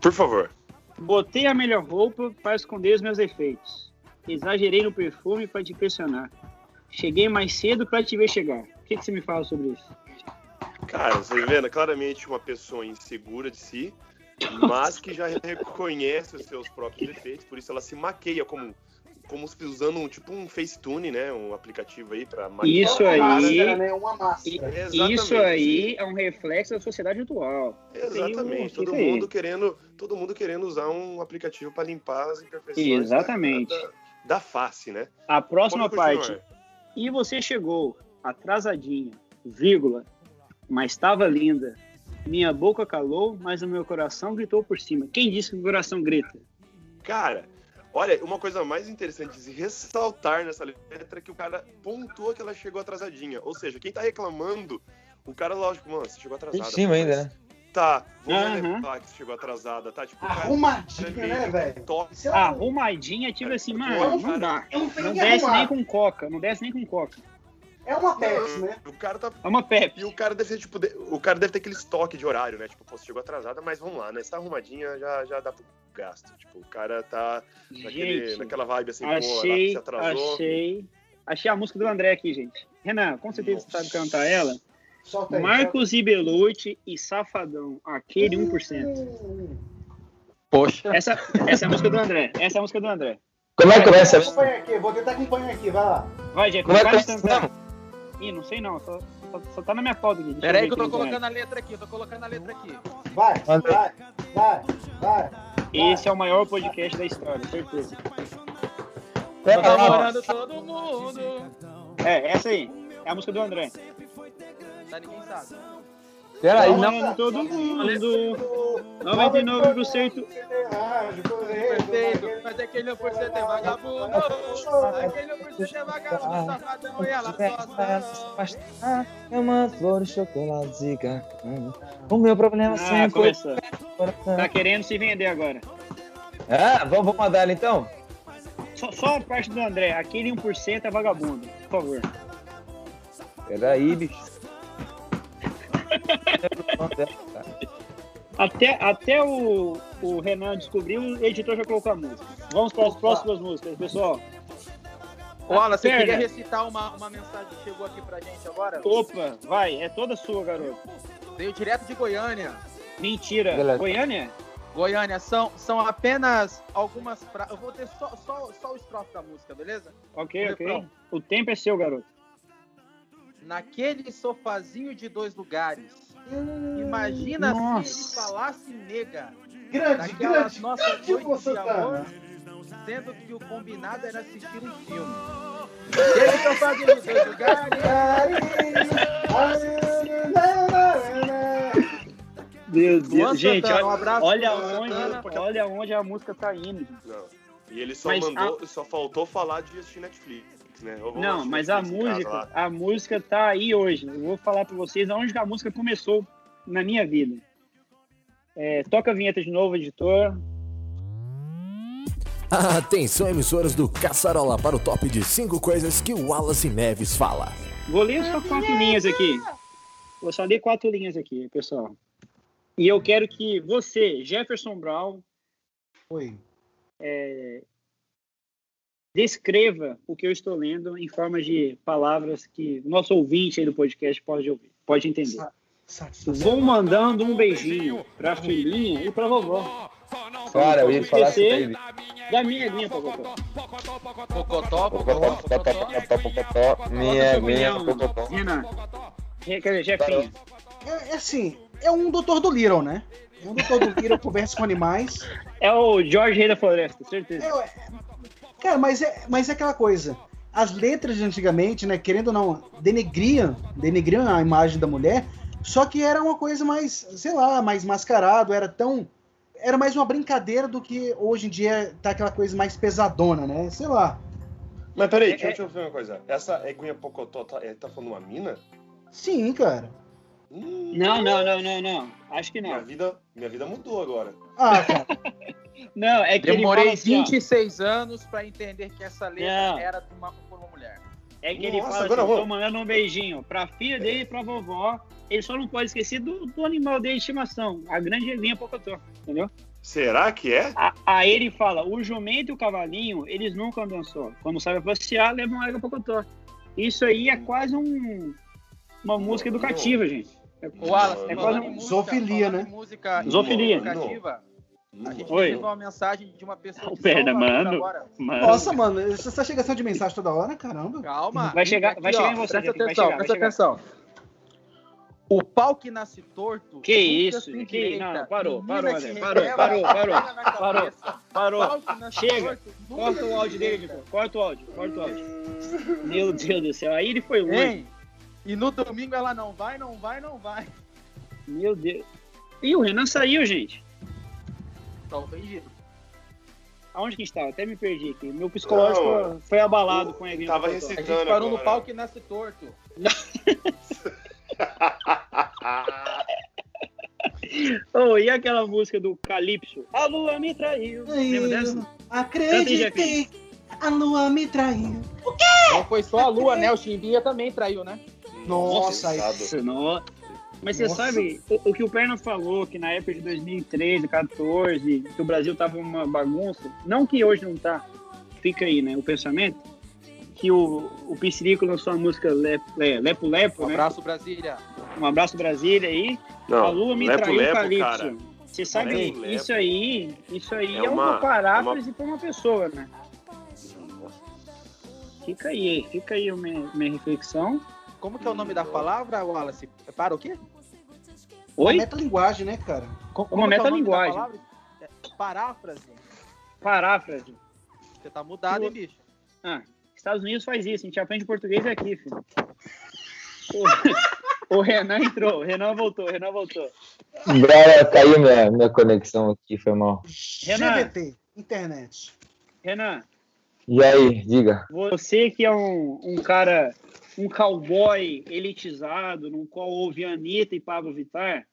Speaker 4: Por favor.
Speaker 2: Botei a melhor roupa para esconder os meus defeitos. Exagerei no perfume para te impressionar. Cheguei mais cedo para te ver chegar. O que, que você me fala sobre isso?
Speaker 4: Cara, você vendo claramente uma pessoa insegura de si, mas que já reconhece os seus próprios defeitos, por isso ela se maqueia como, como se usando um, tipo um Facetune, né? Um aplicativo aí pra maquiar.
Speaker 2: Isso
Speaker 3: Uma
Speaker 2: aí-
Speaker 3: máscara, né? Uma
Speaker 2: E-
Speaker 3: máscara.
Speaker 2: Isso aí é um reflexo da sociedade atual.
Speaker 4: Exatamente.
Speaker 2: Isso
Speaker 4: Todo
Speaker 2: aí.
Speaker 4: mundo querendo, todo mundo querendo usar um aplicativo para limpar as imperfeições
Speaker 2: Exatamente.
Speaker 4: Da, da, da face, né?
Speaker 2: A próxima parte. E você chegou atrasadinha, vírgula, mas estava linda. Minha boca calou, mas o meu coração gritou por cima. Quem disse que o coração grita?
Speaker 4: Cara, olha, uma coisa mais interessante de ressaltar nessa letra é que o cara pontua que ela chegou atrasadinha. Ou seja, quem tá reclamando, o cara, lógico, mano, você chegou atrasada.
Speaker 6: Em cima ainda, né?
Speaker 4: Tá, vamos
Speaker 2: Aham.
Speaker 4: relevar que você chegou atrasada, tá? Tipo, cara
Speaker 3: Arrumadinha,
Speaker 4: meio
Speaker 3: né, velho?
Speaker 2: Arrumadinha, tipo assim, mano, não dá. Não desce nem com coca, não desce nem com coca.
Speaker 3: É uma Pepsi, né?
Speaker 4: O cara tá.
Speaker 2: É uma Pepsi.
Speaker 4: E o cara deve ser, tipo, de- o cara deve ter aquele estoque de horário, né? Tipo, pô, você chegou atrasada, mas vamos lá, né? Se tá arrumadinha, já, já dá pro gasto. Tipo, o cara tá naquele,
Speaker 2: Gente,
Speaker 4: naquela vibe assim, pô, ela
Speaker 2: achei,
Speaker 4: se atrasou.
Speaker 2: achei. Achei a música do André aqui, gente. Renan, com certeza você sabe cantar ela.
Speaker 3: Solta aí.
Speaker 2: Marcos e Belucci e Safadão, aquele 1%.
Speaker 3: Hum.
Speaker 5: Poxa.
Speaker 2: Essa, essa é a música do André. Essa é a música do André.
Speaker 6: Como é que começa?
Speaker 3: Vou tentar acompanhar aqui, vai lá.
Speaker 2: Vai, Jeff,
Speaker 6: Como é que começa?
Speaker 2: Ih, não sei não, só, só, só tá na minha pauta aqui. Deixa
Speaker 5: Pera aí
Speaker 2: ver
Speaker 5: que eu tô colocando a letra aqui, eu tô colocando a letra aqui.
Speaker 3: Vai,
Speaker 6: André.
Speaker 3: vai, vai, vai.
Speaker 2: Esse é o maior podcast da história, certeza.
Speaker 5: Namorando todo mundo.
Speaker 2: É, essa aí. É a música do André.
Speaker 5: Tá, ninguém sabe.
Speaker 6: Peraí, não.
Speaker 2: Amando todo mundo. 99%.
Speaker 5: Perfeito, mas aquele 1% é vagabundo. Aquele 1% é vagabundo, safadão, e ela gosta.
Speaker 6: Eu mando flores, chocolate, zica. O meu problema
Speaker 2: Ah,
Speaker 6: sempre
Speaker 2: começou. Tá querendo se vender agora.
Speaker 6: Ah, vamos, vamos mandar ela então?
Speaker 2: Só, só a parte do André. Aquele 1% é vagabundo. Por favor.
Speaker 6: Peraí, bicho.
Speaker 2: Até, até o, o Renan descobriu, o editor já colocou a música. Vamos para as próximas músicas, pessoal.
Speaker 5: Wallace, você queria recitar uma, uma mensagem que chegou aqui pra gente agora?
Speaker 2: Opa, vai, é toda sua, garoto.
Speaker 5: Veio direto de Goiânia.
Speaker 2: Mentira.
Speaker 6: Beleza.
Speaker 2: Goiânia?
Speaker 5: Goiânia, são, são apenas algumas frases. Eu vou ter só, só, só o estrofe da música, beleza?
Speaker 2: Ok,
Speaker 5: O
Speaker 2: ok.
Speaker 5: refrão.
Speaker 2: O tempo é seu, garoto.
Speaker 5: Naquele sofazinho de dois lugares. Imagina se
Speaker 2: Nossa.
Speaker 5: ele falasse nega.
Speaker 3: Grande, grande.
Speaker 5: nossas
Speaker 3: grande
Speaker 5: noites de amor, sendo que o combinado era assistir um filme. Naquele sofazinho de dois lugares.
Speaker 2: Meu
Speaker 5: Luan
Speaker 2: Gente,
Speaker 5: Santana, um
Speaker 2: olha,
Speaker 5: abraço
Speaker 2: olha
Speaker 5: Luan
Speaker 2: onde, olha onde a música tá indo.
Speaker 4: Não. E ele só
Speaker 2: Mas
Speaker 4: mandou, só faltou falar de assistir Netflix, né?
Speaker 2: Não, mas a música, a música tá aí hoje. Eu vou falar pra vocês aonde que a música começou na minha vida. É, toca a vinheta de novo, editor.
Speaker 8: Atenção, emissoras do Caçarola, para o top de 5 coisas que o Wallace Neves fala.
Speaker 2: Vou ler só quatro linhas aqui. Vou só ler quatro linhas aqui, pessoal. E eu quero que você, Jefferson Brown,
Speaker 3: Oi.
Speaker 2: Descreva o que eu estou lendo em forma de palavras que o nosso ouvinte aí do podcast pode ouvir, pode entender. Vou mandando um beijinho pra filhinha e pra vovó.
Speaker 6: Cara, eu ia falar isso dele.
Speaker 2: Da minha aguinha, Pocotó.
Speaker 5: Pocotó, pocotó, pocotó.
Speaker 6: Minha, minha, pocotó.
Speaker 2: Renan. Re- Quer dizer, Jefinha.
Speaker 3: É, é assim, é um doutor do Little, né? É um doutor do Little, conversa com animais.
Speaker 2: É o Jorge Rei da Floresta, certeza.
Speaker 3: É, é- cara, mas é, mas é aquela coisa. As letras de antigamente, né, querendo ou não, denegriam, denegriam a imagem da mulher, só que era uma coisa mais, sei lá, mais mascarado, era tão. Era mais uma brincadeira do que hoje em dia tá aquela coisa mais pesadona, né? Sei lá.
Speaker 4: Mas peraí, deixa,
Speaker 2: É-
Speaker 4: deixa eu ver uma coisa. Essa Eguinha Pocotó tá, é, tá falando uma mina?
Speaker 3: Sim, cara.
Speaker 4: Hum,
Speaker 2: Não, não, não, não, não. Acho que
Speaker 4: Minha
Speaker 2: não.
Speaker 4: vida, minha vida mudou agora.
Speaker 3: Ah, cara.
Speaker 2: Não, é que ele
Speaker 5: Demorei
Speaker 2: fala assim, ó,
Speaker 5: 26 anos pra entender que essa letra
Speaker 2: Não.
Speaker 5: era de uma, por uma mulher.
Speaker 2: É que ele
Speaker 4: Nossa,
Speaker 2: fala
Speaker 4: agora
Speaker 2: assim,
Speaker 4: vamos.
Speaker 2: tô mandando um beijinho pra filha dele e pra vovó. Ele só não pode esquecer do, do animal dele de estimação, a grande linha Pocotó, entendeu?
Speaker 4: Será que é?
Speaker 2: A- Aí ele fala, o jumento e o cavalinho, eles nunca andam só. Quando sabe passear, levam água Pocotó. Isso aí é quase um, uma música educativa, gente. É,
Speaker 5: O Wallace,
Speaker 2: é quase um...
Speaker 5: música,
Speaker 3: Zoofilia, né?
Speaker 5: Música
Speaker 2: Zoofilia.
Speaker 5: educativa, a gente
Speaker 2: Oi.
Speaker 5: recebeu uma mensagem de uma pessoa de
Speaker 2: perna, mano.
Speaker 5: agora.
Speaker 2: Mano,
Speaker 3: Nossa, mano, essa chegação de mensagem toda hora, caramba.
Speaker 5: Calma.
Speaker 2: Vai chegar-
Speaker 5: Aqui,
Speaker 2: vai chegar
Speaker 5: ó,
Speaker 2: em você,
Speaker 5: Presta
Speaker 2: vai
Speaker 5: atenção,
Speaker 2: chegar, vai
Speaker 5: presta
Speaker 2: chegar.
Speaker 5: atenção. O pau que nasce torto.
Speaker 2: Que
Speaker 5: nunca
Speaker 2: isso,
Speaker 5: se
Speaker 2: que- não, parou, parou,
Speaker 5: que
Speaker 2: André, parou, parou, parou, parou, parou.
Speaker 5: Que
Speaker 2: Chega.
Speaker 5: torto,
Speaker 2: Corta o áudio dele,
Speaker 5: endireita.
Speaker 2: editor. Corta o áudio, corta o áudio. Meu Deus do céu, aí ele foi longe.
Speaker 5: Hein? E no domingo ela não vai, não vai, não vai.
Speaker 2: Meu Deus. Ih, o Renan saiu, gente.
Speaker 5: Tá ofendido.
Speaker 2: Aonde que estava? Até me perdi aqui. Meu psicológico
Speaker 4: Não,
Speaker 2: foi abalado com a Evinha
Speaker 4: Tava
Speaker 2: Pocotó.
Speaker 5: A gente
Speaker 4: recitando
Speaker 5: parou no
Speaker 4: agora.
Speaker 5: pau que nasce torto.
Speaker 2: Oh, e aquela música do Calypso? A lua me traiu. Lembra dessa?
Speaker 3: Acreditei, a lua me traiu.
Speaker 5: Não foi só a lua, né? O Chimbinha também traiu, né?
Speaker 3: Nossa, aí.
Speaker 2: Nossa, Mas você
Speaker 3: Nossa.
Speaker 2: sabe, o, o que o Perna falou, que na época de 2013, 2014, que o Brasil tava uma bagunça, não que hoje não tá, fica aí, né, o pensamento, que o, o Piscirico lançou a música Lepo Le- Lepo, Lepo
Speaker 5: Um
Speaker 2: né?
Speaker 5: abraço, Brasília.
Speaker 2: Um abraço Brasília aí.
Speaker 4: Não,
Speaker 2: a lua me
Speaker 4: lepo,
Speaker 2: traiu,
Speaker 4: lepo,
Speaker 2: Calypso.
Speaker 4: cara.
Speaker 2: Você sabe,
Speaker 4: Lepo, lepo.
Speaker 2: isso aí, isso aí é,
Speaker 4: É
Speaker 2: uma,
Speaker 4: uma-
Speaker 2: paráfrase para uma pessoa, né? Fica aí, fica aí a minha, minha reflexão.
Speaker 5: Como que é o nome da palavra, Wallace? Para o quê?
Speaker 3: Uma
Speaker 2: Oi?
Speaker 3: metalinguagem, né, cara?
Speaker 5: Como
Speaker 2: Uma
Speaker 5: é
Speaker 2: metalinguagem.
Speaker 5: É Paráfrase.
Speaker 2: Paráfrase.
Speaker 5: Você tá mudado, hein, bicho?
Speaker 2: Ah, Estados Unidos faz isso, a gente aprende português aqui, filho. O, Renan entrou, o Renan voltou, o Renan voltou.
Speaker 6: Cara, caiu minha, minha conexão aqui, foi mal.
Speaker 2: Renan.
Speaker 3: GBT, internet.
Speaker 2: Renan,
Speaker 6: E aí, diga.
Speaker 2: você que é um, um cara, um cowboy elitizado, no qual houve Anitta e Pablo Vittar,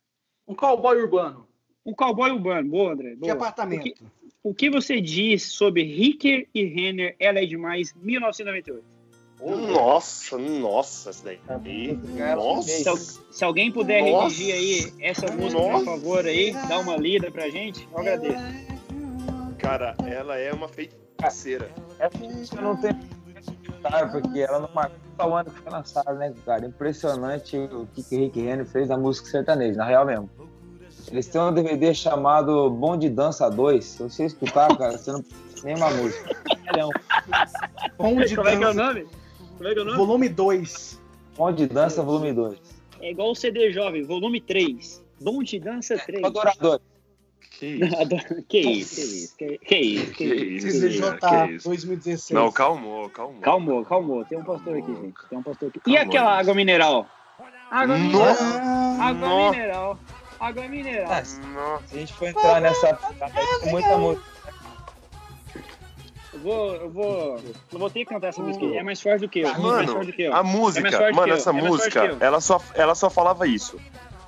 Speaker 5: Um cowboy urbano.
Speaker 2: um cowboy urbano, boa, André,
Speaker 3: De
Speaker 2: boa.
Speaker 3: apartamento.
Speaker 2: O que você diz sobre Ricker e Renner, Ela é Demais, 1998?
Speaker 4: Nossa, nossa, essa daí.
Speaker 2: Se, al-
Speaker 4: Nossa.
Speaker 2: se alguém puder
Speaker 4: Nossa.
Speaker 2: redigir aí essa música, por
Speaker 4: Nossa.
Speaker 2: favor, aí, dá uma lida pra gente, eu agradeço.
Speaker 4: Cara, ela é uma feiticeira.
Speaker 6: Essa música não tem porque ela não marcou só o ano que foi lançada, né, cara? Impressionante o que que Rick Renner fez da música sertaneja, na real mesmo. Eles têm um DVD chamado Bom de Dança 2. Se você escutar, cara, você não precisa nenhuma música. É um
Speaker 3: Pão de
Speaker 2: Como é que é o
Speaker 3: dança,
Speaker 2: nome? Como é que é o nome?
Speaker 3: volume 2.
Speaker 6: Bom de Dança Volume 2.
Speaker 2: É igual o CD Jovem, volume 3. Bom de dança 3.
Speaker 6: Adorador.
Speaker 4: Que isso?
Speaker 2: Que isso, que isso, que, isso, que
Speaker 4: Que
Speaker 2: isso.
Speaker 4: isso,
Speaker 3: CCJ
Speaker 4: cara, que isso.
Speaker 3: 2016.
Speaker 4: Não, calmou, calmou.
Speaker 2: Calmou, calmou. Tem um pastor aqui, gente. Tem um pastor aqui. E aquela
Speaker 4: gente.
Speaker 2: água mineral? Água mineral. Água mineral. Água mineral.
Speaker 6: Ah,
Speaker 4: Nossa.
Speaker 6: se a gente for entrar nessa. Tem muita música.
Speaker 2: Eu vou, eu vou, eu vou ter que cantar essa música. É mais forte do que eu. é mais
Speaker 4: Mano,
Speaker 2: forte do que eu.
Speaker 4: a
Speaker 2: É mais
Speaker 4: música,
Speaker 2: que
Speaker 4: mano, essa
Speaker 2: é
Speaker 4: música, ela só, ela só falava isso.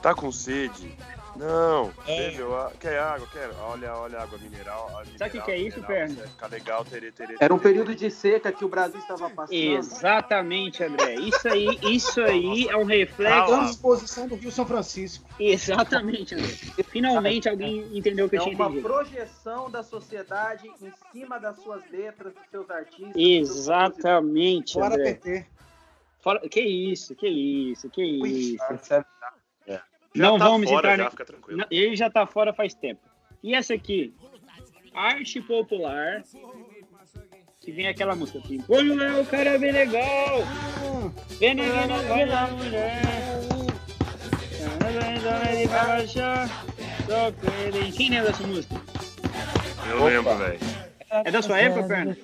Speaker 4: Tá com sede? Não, bebeu, a- quer água, quer? Olha, olha a água mineral. a
Speaker 2: Sabe o
Speaker 4: mineral,
Speaker 2: que que é isso,
Speaker 4: mineral,
Speaker 2: Perna?
Speaker 4: Ficar legal, terê, terê,
Speaker 5: Era um período de seca que o Brasil estava passando.
Speaker 2: Exatamente, André. Isso aí, isso aí é um reflexo.
Speaker 4: Calma.
Speaker 3: Transposição do Rio São Francisco.
Speaker 2: Exatamente, André. Finalmente alguém entendeu o que
Speaker 5: É
Speaker 2: eu tinha
Speaker 5: uma
Speaker 2: entendido.
Speaker 5: projeção da sociedade em cima das suas letras, dos seus artistas.
Speaker 2: Exatamente,
Speaker 3: Bora
Speaker 2: André.
Speaker 3: PT.
Speaker 2: Fala- Que isso, que isso, que isso.
Speaker 6: Percebe?
Speaker 4: Já
Speaker 2: Não
Speaker 4: tá
Speaker 2: vamos
Speaker 4: fora,
Speaker 2: entrar
Speaker 4: já, fica tranquilo.
Speaker 2: Não, Ele já tá fora faz tempo. E essa aqui? Arte popular. Que vem aquela música assim. Olha lá, o cara é bem legal. Aqui vila, mulher. Ele. Quem lembra dessa música?
Speaker 4: Eu lembro, velho.
Speaker 2: É da sua época, Perna?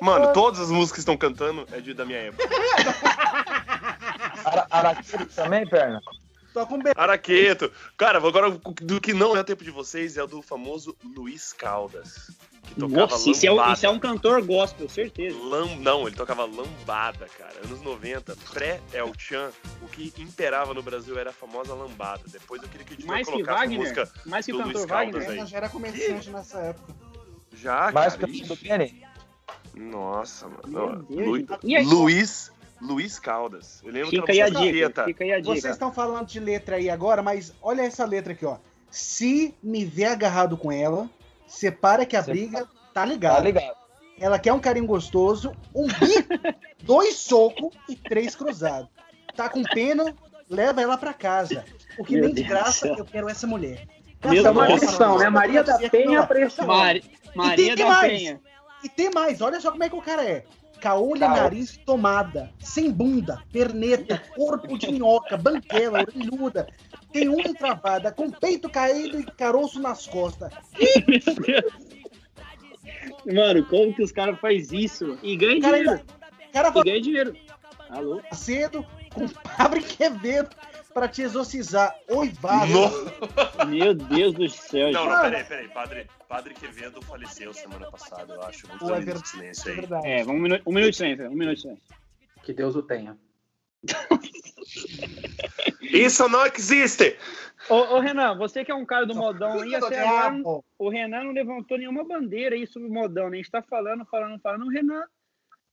Speaker 4: Mano, todas as músicas que estão cantando é de, da minha época.
Speaker 6: Ara- Araquiri também, perna?
Speaker 3: Toca um beijo.
Speaker 4: Araqueto. Cara, agora do que não é tempo de vocês é o do famoso Luiz Caldas. Que tocava
Speaker 2: Nossa, isso é, um-
Speaker 4: lambada.
Speaker 2: isso é um cantor gospel, certeza.
Speaker 4: Lam... Não, ele tocava lambada, cara. Anos 90, pré-El Chan, o que imperava no Brasil era a famosa lambada. Depois eu queria que o editor
Speaker 2: Mais que
Speaker 4: colocasse a
Speaker 2: Wagner.
Speaker 4: música
Speaker 2: Mais que o
Speaker 4: do Luiz Caldas
Speaker 2: Wagner.
Speaker 4: aí.
Speaker 3: Já era comerciante nessa época.
Speaker 4: já,
Speaker 6: Mais
Speaker 4: cara.
Speaker 6: que o do?
Speaker 4: Nossa, mano. Lu... Luiz... Luiz Caldas. Eu lembro
Speaker 2: Fica
Speaker 4: que
Speaker 2: aí
Speaker 4: era
Speaker 2: a
Speaker 4: uma
Speaker 2: dica. Fica aí a
Speaker 3: Vocês
Speaker 2: dica.
Speaker 3: estão falando de letra aí agora, mas olha essa letra aqui, ó. Se me ver agarrado com ela, separa que a
Speaker 6: Separa.
Speaker 3: briga tá
Speaker 6: Tá
Speaker 3: ligado.
Speaker 6: ligado?
Speaker 3: Ela quer um carinho gostoso, um bico, dois socos e três cruzados. Tá com pena, leva ela pra casa. Porque
Speaker 2: Meu
Speaker 3: nem de
Speaker 2: Deus
Speaker 3: graça
Speaker 2: do céu.
Speaker 3: eu quero essa mulher.
Speaker 5: É
Speaker 2: Deus.
Speaker 5: lição, né? Maria da Penha pressão.
Speaker 2: Mari- Maria
Speaker 3: tem
Speaker 2: da
Speaker 3: mais.
Speaker 2: Penha.
Speaker 3: E tem mais, olha só como é que o cara é. Caolha,
Speaker 6: Caolha.
Speaker 3: nariz tomada, sem bunda, perneta, corpo de minhoca, banquela, orelhuda, tem unha travada, com peito caído e caroço nas costas.
Speaker 2: Mano, como que os caras fazem isso? E ganha dinheiro.
Speaker 3: ainda. Cara
Speaker 2: E ganha dinheiro. Alô?
Speaker 3: cedo com Padre Quevedo pra te exorcizar. Oi, vaza.
Speaker 4: No-
Speaker 2: Meu Deus do céu,
Speaker 4: Não, não, peraí, peraí. Padre, Padre Quevedo faleceu semana passada, eu acho. Vamos
Speaker 3: Pô,
Speaker 4: dar
Speaker 3: é
Speaker 4: um minuto
Speaker 3: verdade.
Speaker 4: de silêncio
Speaker 3: É
Speaker 4: aí.
Speaker 3: verdade.
Speaker 2: É, vamos um minuto, um minuto de silêncio, um minuto de silêncio.
Speaker 5: Que Deus o tenha.
Speaker 4: Isso não existe!
Speaker 2: Ô, ô, Renan, você que é um cara do modão aí, até agora o Renan não levantou nenhuma bandeira aí sobre o modão, né? A gente tá falando, falando, falando. O Renan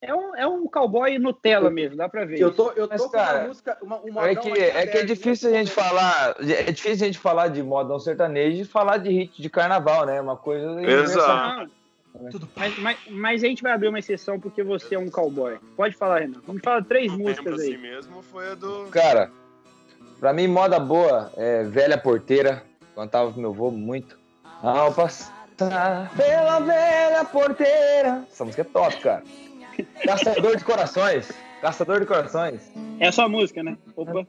Speaker 2: é um, é um cowboy Nutella mesmo, dá pra ver.
Speaker 5: Eu tô, eu
Speaker 6: Mas,
Speaker 5: tô com
Speaker 6: cara,
Speaker 5: uma música, uma, um
Speaker 6: É
Speaker 5: modão
Speaker 6: que, é que é difícil a gente falar. É difícil a gente falar de modão sertanejo e falar de hit de carnaval, né? Uma coisa.
Speaker 4: Exato.
Speaker 2: Mas, mas, mas a gente vai abrir uma exceção porque você é um cowboy. Pode falar, Renan. Vamos falar três músicas
Speaker 4: lembro assim
Speaker 2: aí.
Speaker 4: mesmo foi a do.
Speaker 6: Cara, pra mim, moda boa é Velha Porteira. Cantava pro meu avô muito. Ao passar pela velha porteira. Essa música é top, cara. Caçador de corações. Caçador de corações.
Speaker 2: É a sua música, né? Opa.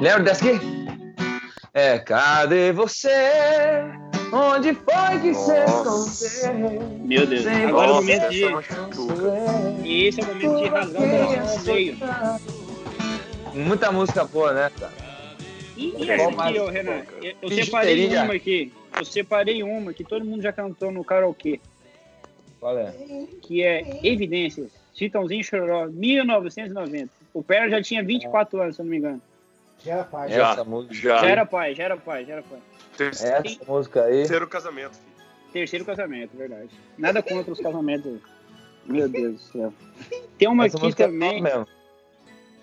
Speaker 6: Lembra dessa aqui? É, cadê você? Onde foi que você escondeu?
Speaker 2: Meu Deus.
Speaker 6: Sem
Speaker 2: Agora é o momento de.
Speaker 4: é.
Speaker 2: E esse é o momento de rasgar o coração feio.
Speaker 6: Muita música boa, né, cara?
Speaker 2: E, e essa aqui, ó, Renan? Eu, eu separei uma aqui. Eu separei uma que todo mundo já cantou no karaokê,
Speaker 6: Qual é?
Speaker 2: que é Evidências. Chitãozinho Chororó, 1990. O Pera já tinha 24 anos, se eu não me engano.
Speaker 3: Já faz.
Speaker 4: Já,
Speaker 6: Essa música.
Speaker 4: já.
Speaker 2: Já era pai, já era pai, já era pai.
Speaker 6: Essa música aí.
Speaker 4: Terceiro casamento, filho.
Speaker 2: Terceiro casamento, verdade. Nada contra os casamentos. Meu Deus do céu. Tem uma
Speaker 6: Essa
Speaker 2: aqui
Speaker 6: é
Speaker 2: também.
Speaker 6: mesmo.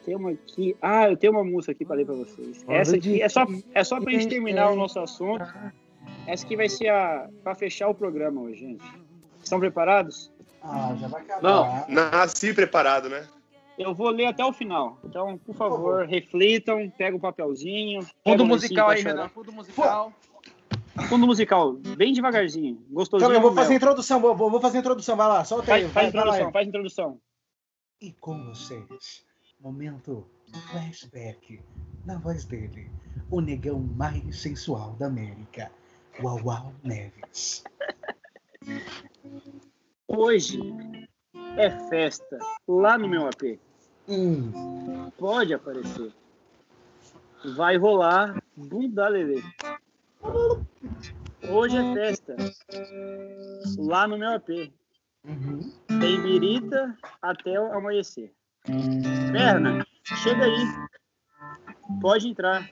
Speaker 2: Tem uma aqui. Ah, eu tenho uma música aqui pra ler pra vocês. Essa aqui é só, é só pra gente terminar o nosso assunto. Essa aqui vai ser a. pra fechar o programa hoje, gente. Estão preparados?
Speaker 3: Ah, já vai acabar.
Speaker 5: Não.
Speaker 4: Nasci preparado, né?
Speaker 2: Eu vou ler até o final. Então, por favor, reflitam, pega o papelzinho. pega
Speaker 5: Fundo musical aí, Renan. Fundo musical.
Speaker 2: Fundo musical, bem devagarzinho. Gostosinho.
Speaker 3: Calma, eu vou
Speaker 2: mel.
Speaker 3: fazer a introdução, vou, vou fazer a introdução, vai lá, solta aí.
Speaker 2: Faz,
Speaker 3: vai,
Speaker 2: faz
Speaker 3: vai lá.
Speaker 2: introdução, faz introdução.
Speaker 3: E com vocês, momento flashback na voz dele, o negão mais sensual da América, Uau Neves.
Speaker 2: Hoje é festa lá no meu AP.
Speaker 3: Hum,
Speaker 2: Pode aparecer. Vai rolar bunda lelê. Hoje é festa lá no meu AP.
Speaker 3: uhum.
Speaker 2: Tem birita até o amanhecer. Perna, chega aí. Pode entrar.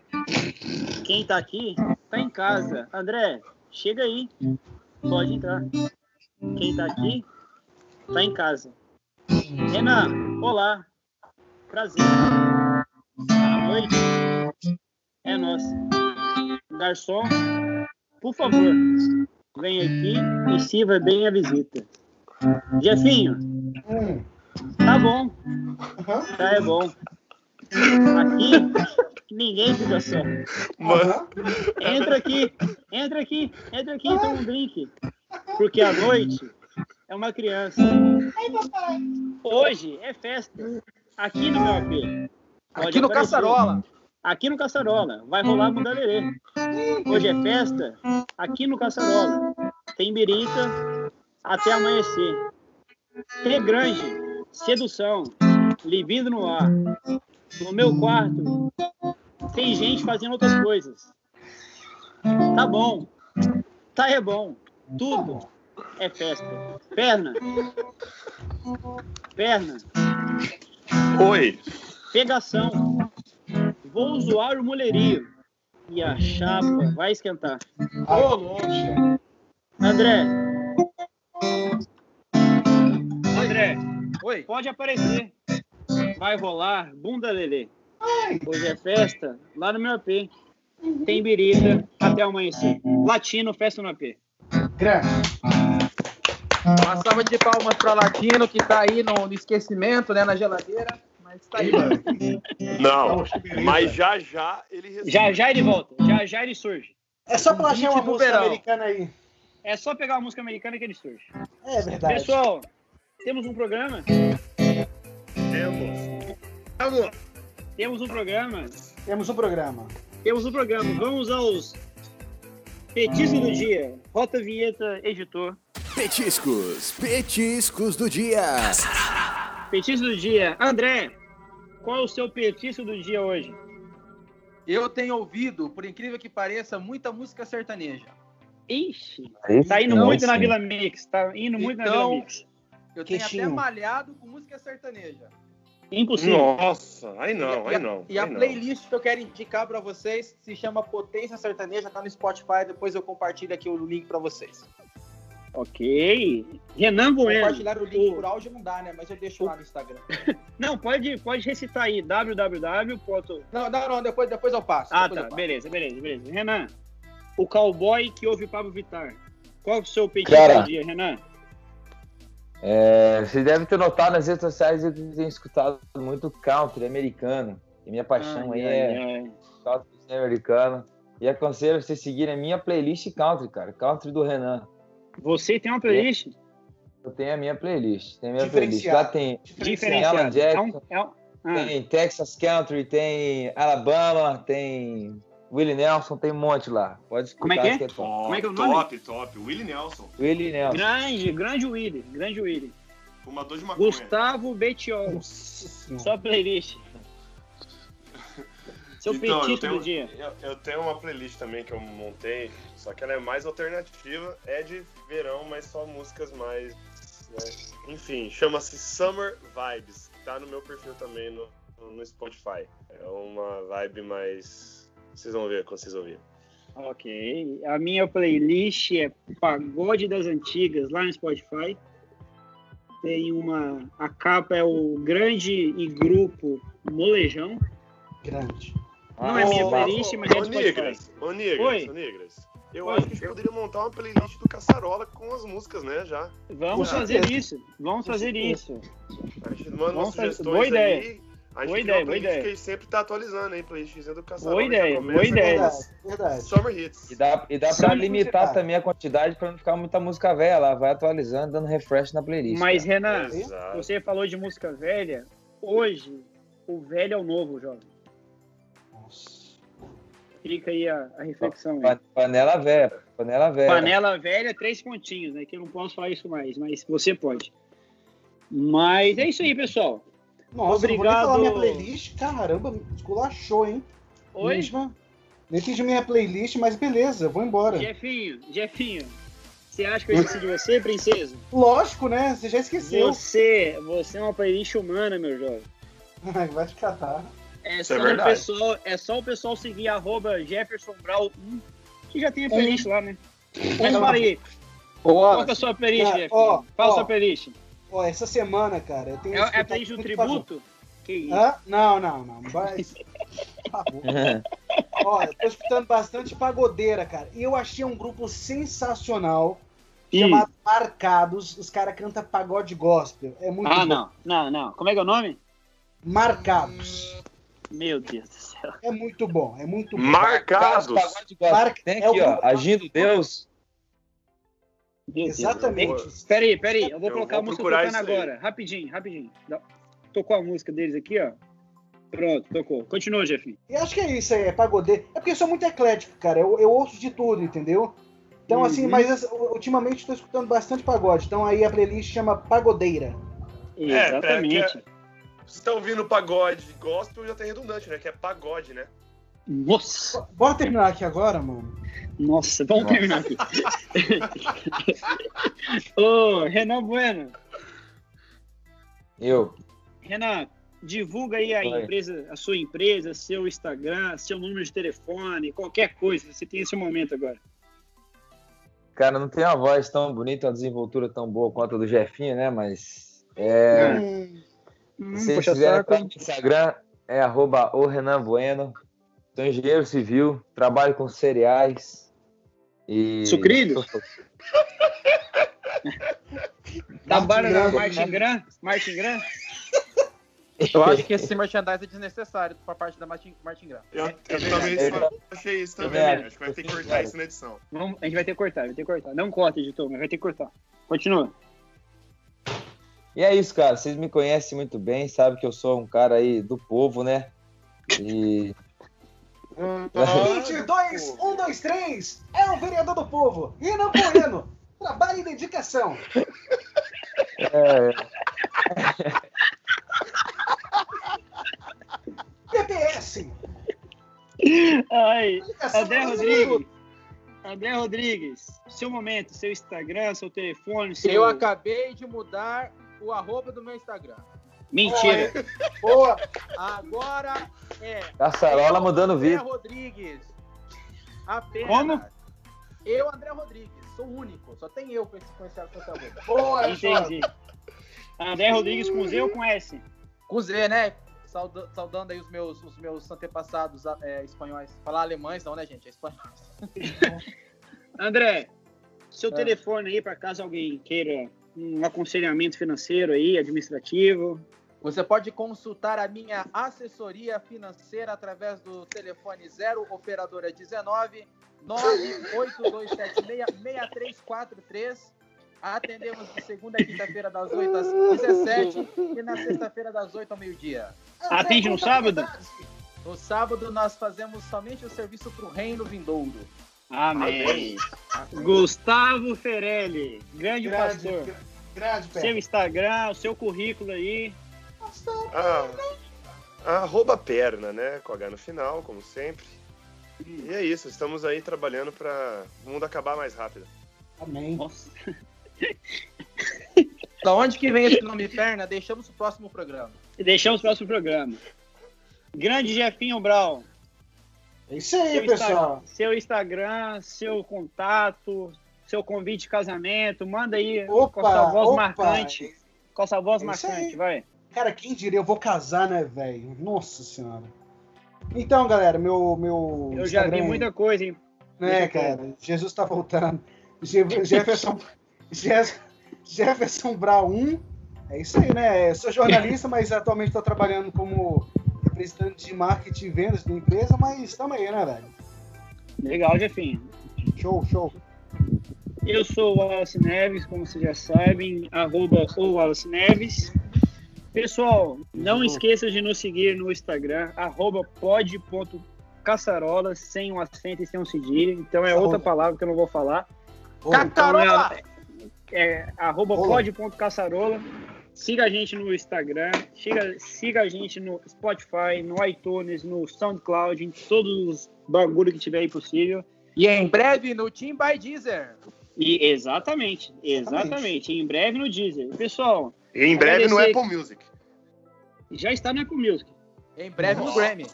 Speaker 2: Quem tá aqui, tá em casa. André, chega aí. Pode entrar. Quem tá aqui, tá em casa. Renan, olá. Prazer. Boa noite. É nossa. Garçom, por favor, vem aqui e sirva bem a visita. Jefinho, tá bom. Tá, é bom. Aqui, ninguém fica só. Entra aqui, entra aqui, entra aqui e toma um drink. Porque a noite é uma criança. Hoje é festa. Aqui no meu AP. Pode
Speaker 5: Aqui no
Speaker 2: aparecer.
Speaker 5: Caçarola.
Speaker 2: Aqui no Caçarola. Vai rolar com Dalerê. Hoje é festa. Aqui no Caçarola. Tem birita até amanhecer. T grande. Sedução. Libido no ar. No meu quarto tem gente fazendo outras coisas. Tá bom. Tá é bom. Tudo é festa. Perna. Perna.
Speaker 4: Oi.
Speaker 2: Pegação. Vou zoar o mulherio. E a chapa vai esquentar.
Speaker 3: Ô.
Speaker 2: André. André,
Speaker 5: Oi.
Speaker 2: pode aparecer. Vai rolar bunda lelê. Hoje é festa lá no meu AP. Tem birita até amanhecer. Latino, festa no AP.
Speaker 3: Grande.
Speaker 5: Uma salva de palmas para Latino, que tá aí no, no esquecimento, né, na geladeira. Mas tá aí, mano.
Speaker 4: Não, mas já já ele.
Speaker 2: Já já ele volta. Já já ele surge.
Speaker 3: É só plagiar uma
Speaker 5: Tipo
Speaker 3: música
Speaker 5: verão.
Speaker 3: americana aí.
Speaker 2: É só pegar uma música americana que ele surge.
Speaker 3: É verdade.
Speaker 2: Pessoal, temos um programa.
Speaker 4: Temos.
Speaker 2: Temos um programa.
Speaker 3: Temos um programa.
Speaker 2: Temos um programa. Vamos aos petiscos do dia. Rota a vinheta, editor.
Speaker 8: Petiscos, petiscos do dia.
Speaker 2: Petisco do dia. André, qual é o seu petisco do dia hoje?
Speaker 5: Eu tenho ouvido, por incrível que pareça, muita música sertaneja.
Speaker 2: Ixi,
Speaker 6: Aí
Speaker 2: tá indo
Speaker 6: sim,
Speaker 2: muito na
Speaker 6: sim.
Speaker 2: Vila Mix. Tá indo muito na
Speaker 5: Então,
Speaker 2: Vila Mix.
Speaker 5: Eu tenho
Speaker 3: Queixinho.
Speaker 5: até malhado com música sertaneja.
Speaker 2: Impossível.
Speaker 4: Nossa, aí não, aí não.
Speaker 5: E a playlist que eu quero indicar pra vocês se chama Potência Sertaneja, tá no Spotify. Depois eu compartilho aqui o link pra vocês.
Speaker 2: Ok. Renan Bueno.
Speaker 5: Compartilhar o link
Speaker 2: O-
Speaker 5: por áudio não dá, né? Mas eu deixo lá no Instagram.
Speaker 2: Não, pode, pode recitar aí. www.
Speaker 5: Não, não, não, depois, depois eu passo.
Speaker 2: Ah, tá.
Speaker 5: passo.
Speaker 2: Beleza, beleza, beleza. Renan, o cowboy que ouve Pablo Vittar. Qual é o seu
Speaker 6: Cara.
Speaker 2: do dia, Renan?
Speaker 6: É, você deve ter notado nas redes sociais eu tenho escutado muito country americano. E minha paixão aí
Speaker 2: Ai,
Speaker 6: é
Speaker 2: ai, ai.
Speaker 6: country americano. E aconselho vocês seguirem a minha playlist country, cara. Country do Renan.
Speaker 2: Você tem uma playlist
Speaker 6: Eu tenho a minha playlist. Tem a minha playlist. Lá
Speaker 3: Diferenciada.
Speaker 6: tem,
Speaker 2: diferenciada.
Speaker 6: Jackson.
Speaker 2: É um, é um- ah,
Speaker 6: tem Texas Country, tem Alabama, tem Willie Nelson, tem um monte lá. Pode escutar
Speaker 2: Como é que é?
Speaker 6: que é top.
Speaker 2: Como é que é o nome?
Speaker 4: Top, top. Willie Nelson,
Speaker 6: Willie Nelson.
Speaker 2: Grande, grande Willy, grande Willy.
Speaker 4: fumador de maconha.
Speaker 2: Gustavo Betiol. Sua playlist. Seu
Speaker 4: Então, eu tenho,
Speaker 2: do dia.
Speaker 4: eu, eu tenho uma playlist também que eu montei, só que ela é mais alternativa, é de verão, mas só músicas mais. né? Enfim, chama-se Summer Vibes. Tá no meu perfil também no, no Spotify. É uma vibe mais. Vocês vão ver quando vocês ouvirem.
Speaker 2: Ok. A minha playlist é Pagode das Antigas, lá no Spotify. Tem uma. A capa é o grande e grupo Molejão.
Speaker 3: Grande.
Speaker 2: Não é minha
Speaker 6: Ah,
Speaker 2: playlist, mas é do Spotify.
Speaker 4: Negras, ô Negras,
Speaker 2: Oi.
Speaker 4: ô Negras. Eu
Speaker 2: Oi.
Speaker 4: acho que a gente poderia montar uma playlist do Caçarola com as músicas, né? Já.
Speaker 2: Vamos
Speaker 3: Com
Speaker 2: fazer isso. Vamos fazer isso.
Speaker 4: A gente manda
Speaker 2: Vamos
Speaker 4: umas
Speaker 2: fazer-
Speaker 4: sugestões
Speaker 2: boa ideia.
Speaker 4: aí. A gente
Speaker 2: Boa ideia, boa
Speaker 4: playlist
Speaker 2: ideia.
Speaker 4: que sempre tá atualizando, hein? Playlistzinha do Caçarola.
Speaker 2: Boa ideia,
Speaker 4: começa
Speaker 2: boa ideia.
Speaker 3: Verdade, verdade.
Speaker 4: Summer Hits.
Speaker 6: E dá, e dá pra limitar
Speaker 3: musicar.
Speaker 6: também a quantidade pra não ficar muita música velha lá. Vai atualizando, dando refresh na playlist.
Speaker 2: Mas,
Speaker 6: cara.
Speaker 2: Renan,
Speaker 4: Exato.
Speaker 2: você falou de música velha. Hoje, o velho é o novo, jovem.
Speaker 3: Nossa.
Speaker 2: Fica aí a, a reflexão. aí.
Speaker 6: Pa- Panela velha. Panela velha.
Speaker 2: Panela velha, três pontinhos, né? Que eu não posso falar isso mais, mas você pode. Mas é isso aí, pessoal.
Speaker 3: Nossa, não vou nem
Speaker 2: Obrigado.
Speaker 3: falar minha playlist. Caramba, esculachou, hein?
Speaker 2: Oi,
Speaker 3: Mesma. Não entendi minha playlist, mas beleza, vou embora.
Speaker 2: Jefinho, Jefinho. Você acha que eu esqueci de você, princesa?
Speaker 3: Lógico, né? Você já esqueceu.
Speaker 2: Você, você é uma playlist humana, meu jovem.
Speaker 3: Vai te catar.
Speaker 2: É só,
Speaker 4: é
Speaker 2: pessoal, é só o pessoal seguir arroba Jefferson Brau 1, que já tem a playlist lá, né? Mas fala aí, qual que é a sua playlist,
Speaker 3: ó,
Speaker 2: Fala a
Speaker 3: ó.
Speaker 2: sua playlist.
Speaker 3: Ó, essa semana, cara, eu tenho
Speaker 2: É, é
Speaker 3: muito
Speaker 2: tributo? Que isso?
Speaker 3: Hã? Não, não, não. Vai. Bom. Ó, eu tô escutando bastante pagodeira, cara. E eu achei um grupo sensacional chamado Marcados. Os caras cantam pagode gospel. É muito
Speaker 2: Ah,
Speaker 3: bom.
Speaker 2: não, não, não. Como é que é o nome?
Speaker 3: Marcados.
Speaker 2: Meu Deus do céu.
Speaker 3: É muito bom, é muito bom.
Speaker 4: Marcados.
Speaker 6: Pagode gospel.
Speaker 3: Marca-
Speaker 6: Tem
Speaker 3: é o
Speaker 6: aqui, ó.
Speaker 3: grupo-
Speaker 6: Agindo Deus.
Speaker 2: Meu Deus.
Speaker 3: Exatamente.
Speaker 2: Peraí, peraí, eu vou
Speaker 4: Eu
Speaker 2: colocar
Speaker 4: vou
Speaker 2: a música tocando agora. Rapidinho, rapidinho. Tocou a música deles aqui, ó. Pronto, tocou. Continua, Jefinho.
Speaker 3: E acho que é isso aí, é pagodeiro. É porque eu sou muito eclético, cara. Eu, eu ouço de tudo, entendeu? Então, assim,
Speaker 2: Uhum.
Speaker 3: mas essa- ultimamente estou escutando bastante pagode. Então aí a playlist chama Pagodeira.
Speaker 4: É,
Speaker 2: Exatamente.
Speaker 4: é- Você tá ouvindo pagode gospel já tem redundante, né? Que é pagode, né?
Speaker 2: Nossa,
Speaker 3: Bora terminar aqui agora, mano?
Speaker 2: nossa, vamos
Speaker 6: Nossa.
Speaker 2: terminar aqui. Ô, Renan Bueno.
Speaker 6: Eu.
Speaker 2: Renan, divulga aí a
Speaker 6: Oi.
Speaker 2: empresa, a sua empresa, seu Instagram, seu número de telefone, qualquer coisa. Você tem esse momento agora.
Speaker 6: Cara, não tem uma voz tão bonita, uma desenvoltura tão boa quanto a do Jefinho, né? Mas. É.
Speaker 3: Hum,
Speaker 2: Hum,
Speaker 6: Se vocês quiserem no Instagram, é arroba o Renan Bueno. Sou engenheiro civil, trabalho com cereais. E.
Speaker 2: Sucrilhos? Trabalha na. Martin Gran? Martin Gran?
Speaker 5: Eu acho que esse merchandise é desnecessário por parte da Martin, Martin Graham.
Speaker 4: Eu,
Speaker 2: É,
Speaker 4: eu
Speaker 2: é
Speaker 4: também
Speaker 6: verdade.
Speaker 4: só achei isso também.
Speaker 6: verdade.
Speaker 4: Acho que vai ter que cortar isso na edição.
Speaker 2: Vamos, a gente vai ter que cortar, vai ter que cortar. Não corta, editor, mas vai ter que cortar. Continua.
Speaker 6: E é isso, cara. Vocês me conhecem muito bem, sabem que eu sou um cara aí do povo, né? E.
Speaker 3: 22, 1, 2, 3, é o vereador do povo, Renan Bueno. Trabalho e dedicação.
Speaker 6: É,
Speaker 3: PPS.
Speaker 2: Ai, André. Rodrigues. André Rodrigues, seu momento, seu Instagram, seu telefone, seu...
Speaker 5: Eu acabei de mudar o arroba do meu Instagram.
Speaker 2: Mentira.
Speaker 3: Boa.
Speaker 5: Agora é
Speaker 6: Caçarola
Speaker 5: eu,
Speaker 6: mudando
Speaker 5: André
Speaker 6: vida.
Speaker 5: Rodrigues. Apenas.
Speaker 2: Como?
Speaker 5: Eu, André Rodrigues. Sou o único. Só tem eu com esse, com esse.
Speaker 3: Boa.
Speaker 2: Entendi. André Rodrigues com Z ou com S?
Speaker 5: Com Z, né? Sauda- saudando aí os meus, os meus antepassados é, espanhóis. Falar alemães não, né, gente? É espanhóis.
Speaker 2: André, seu
Speaker 5: É.
Speaker 2: telefone aí para caso alguém queira um aconselhamento financeiro aí, administrativo.
Speaker 5: Você pode consultar a minha assessoria financeira através do telefone 0 operadora 19 982766343. Atendemos de segunda a quinta-feira das 8 às 17 e na sexta-feira das 8 ao meio-dia.
Speaker 2: Atende no sábado?
Speaker 5: No sábado nós fazemos somente o serviço pro reino vindouro.
Speaker 2: Amém. Gustavo Ferelli, grande, pastor.
Speaker 3: Grande, grande
Speaker 2: Seu. Instagram, o seu currículo aí.
Speaker 4: Ah, arroba perna, né? Com H no final, como sempre. E é isso, estamos aí trabalhando para o mundo acabar mais rápido.
Speaker 3: Amém.
Speaker 2: Nossa.
Speaker 5: Da onde que vem esse nome perna? Deixamos o próximo programa.
Speaker 2: Deixamos o próximo programa. Grande Jefinho Brown.
Speaker 3: É isso aí,
Speaker 2: Seu
Speaker 3: pessoal.
Speaker 2: Instagram, seu Instagram, seu contato, seu convite de casamento, manda aí
Speaker 3: Opa,
Speaker 2: com a sua voz
Speaker 3: opa.
Speaker 2: marcante. Com a sua voz
Speaker 3: É
Speaker 2: marcante,
Speaker 3: aí.
Speaker 2: vai.
Speaker 3: Cara, quem diria? Eu vou casar, né, velho? Nossa senhora. Então, galera, meu. meu
Speaker 2: Eu já vi muita coisa, hein?
Speaker 3: Né, cara? Jesus tá voltando. Je- Jefferson, Je- Jefferson Brown 1. É isso aí, né? Eu sou jornalista, mas atualmente estou trabalhando como representante de marketing e vendas da empresa, mas estamos aí, né, velho?
Speaker 2: Legal, Jefinho.
Speaker 3: Show, show.
Speaker 2: Eu sou o Wallace Neves, como vocês já sabem, arroba o Wallace Neves. Pessoal, não
Speaker 3: Uhum.
Speaker 2: esqueça de nos seguir no Instagram, arroba pod.caçarola, sem um acento e sem um cedilha. Então é outra
Speaker 3: Arroba.
Speaker 2: palavra que eu não vou falar.
Speaker 3: Ô,
Speaker 5: Cacarola!
Speaker 2: É arroba
Speaker 3: Olá.
Speaker 2: pod.caçarola. Siga a gente no Instagram, siga, siga a gente no Spotify, no iTunes, no SoundCloud, em todos os bagulho que tiver aí possível.
Speaker 5: E em breve no Team by Deezer.
Speaker 2: E exatamente, exatamente. Em breve no Deezer. Pessoal,
Speaker 4: E em breve no
Speaker 2: Agradecer.
Speaker 4: Apple Music.
Speaker 2: já está no Apple Music.
Speaker 5: Em breve no Grammy.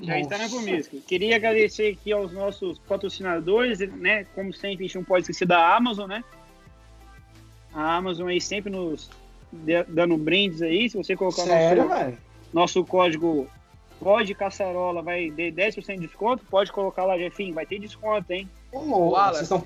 Speaker 2: Já está no Apple Music. Queria agradecer aqui aos nossos patrocinadores, né? Como sempre, a gente não pode esquecer da Amazon, né? A Amazon aí sempre nos dando brindes aí. Se você colocar
Speaker 3: Sério,
Speaker 2: nosso,
Speaker 3: velho?
Speaker 2: nosso código pode caçarola, vai ter 10% de desconto. Pode colocar lá, Jefinho, vai ter desconto, hein?
Speaker 3: Ô. Vocês estão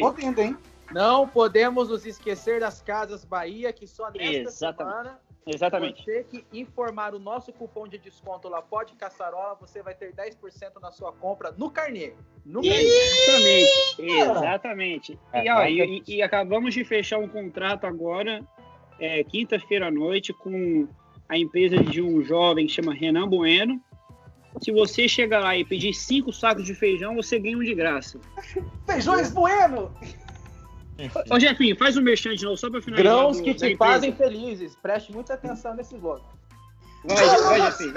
Speaker 3: podendo, hein?
Speaker 5: Não podemos nos esquecer das Casas Bahia, que só nesta
Speaker 2: Exatamente.
Speaker 5: semana,
Speaker 2: Exatamente.
Speaker 5: você que informar o nosso cupom de desconto lá, pode caçarola, você vai ter 10% na sua compra no carnê. No carnê.
Speaker 2: Exatamente, exatamente. E, ó,
Speaker 6: É,
Speaker 2: e- e- e acabamos de fechar um contrato agora, é, quinta-feira à noite, com a empresa de um jovem que chama Renan Bueno. Se você chegar lá e pedir cinco sacos de feijão, você ganha um de graça.
Speaker 3: Feijões Bueno!
Speaker 2: Ô, Jefinho, faz um merchan de novo, só pra finalizar.
Speaker 5: Grãos
Speaker 2: do-
Speaker 5: que te fazem felizes. Preste muita atenção nesse slogan.
Speaker 2: Vai, vai, Jefinho.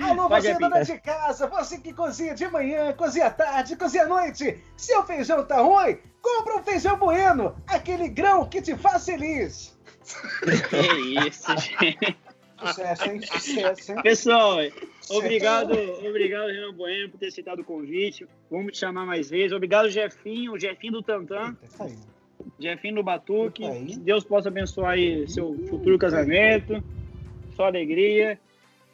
Speaker 3: Alô,
Speaker 2: Vai,
Speaker 3: você
Speaker 2: Gabi.
Speaker 3: dona de casa, você que cozinha de manhã, cozinha à tarde, cozinha à noite. Seu feijão tá ruim? Compra um feijão bueno, aquele grão que te faz feliz.
Speaker 2: Que isso, gente.
Speaker 3: Sucesso, hein? Sucesso, hein?
Speaker 2: Pessoal, obrigado, obrigado, Renan Bueno, por ter aceitado o convite. Vamos te chamar mais vezes. Obrigado, Jefinho, o Jefinho do Tantan.
Speaker 3: Aí.
Speaker 2: Jefinho do Batuque. Que Deus possa abençoar aí seu futuro casamento, sua alegria.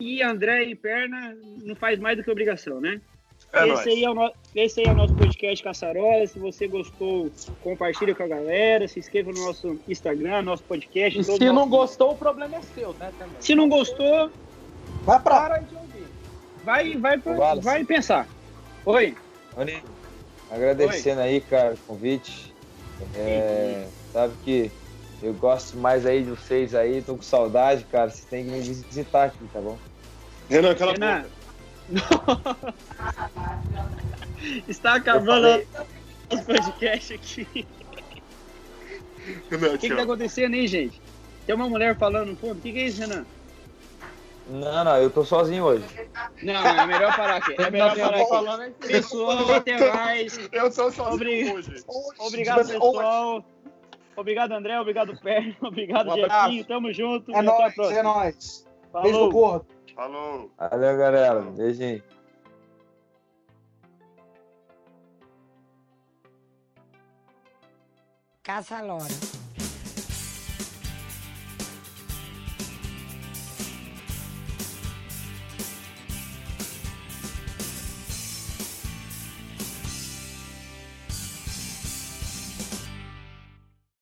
Speaker 2: E André e Perna não faz mais do que obrigação, né?
Speaker 4: É
Speaker 2: esse,
Speaker 4: nóis.
Speaker 2: aí é o no- esse aí é o nosso podcast Caçarola. Se você gostou, compartilha com a galera. Se inscreva no nosso Instagram, nosso podcast.
Speaker 5: E se não
Speaker 2: nosso-
Speaker 5: gostou, o problema é seu, né? Também.
Speaker 2: Se não gostou,
Speaker 3: Vai pra.
Speaker 5: para de.
Speaker 2: Vai, vai,
Speaker 6: Wallace.
Speaker 2: vai pensar. Oi.
Speaker 6: Olha, agradecendo aí, cara, o convite. É, sabe que eu gosto mais aí de vocês aí, tô com saudade, cara. Vocês têm que me visitar aqui, tá bom?
Speaker 4: Renan, cala a
Speaker 2: Renan. Está acabando o podcast aqui.
Speaker 4: Renan,
Speaker 2: O que, que tá acontecendo aí, gente? Tem uma mulher falando no fundo. O que, que é isso, Renan?
Speaker 6: Não, não, eu tô sozinho hoje.
Speaker 2: Não, é melhor parar aqui. É melhor parar aqui. Pessoal, até mais.
Speaker 4: Eu sou sozinho
Speaker 2: Obri-
Speaker 4: hoje.
Speaker 2: Obrigado, pessoal. Obrigado, André. Obrigado, Perno. Obrigado,
Speaker 3: Um
Speaker 2: Jefinho. Tamo junto.
Speaker 3: É nóis, é nóis. Beijo no
Speaker 2: Falou.
Speaker 3: gordo.
Speaker 4: Falou.
Speaker 6: Valeu, galera. Beijinho.
Speaker 9: Caça Lora.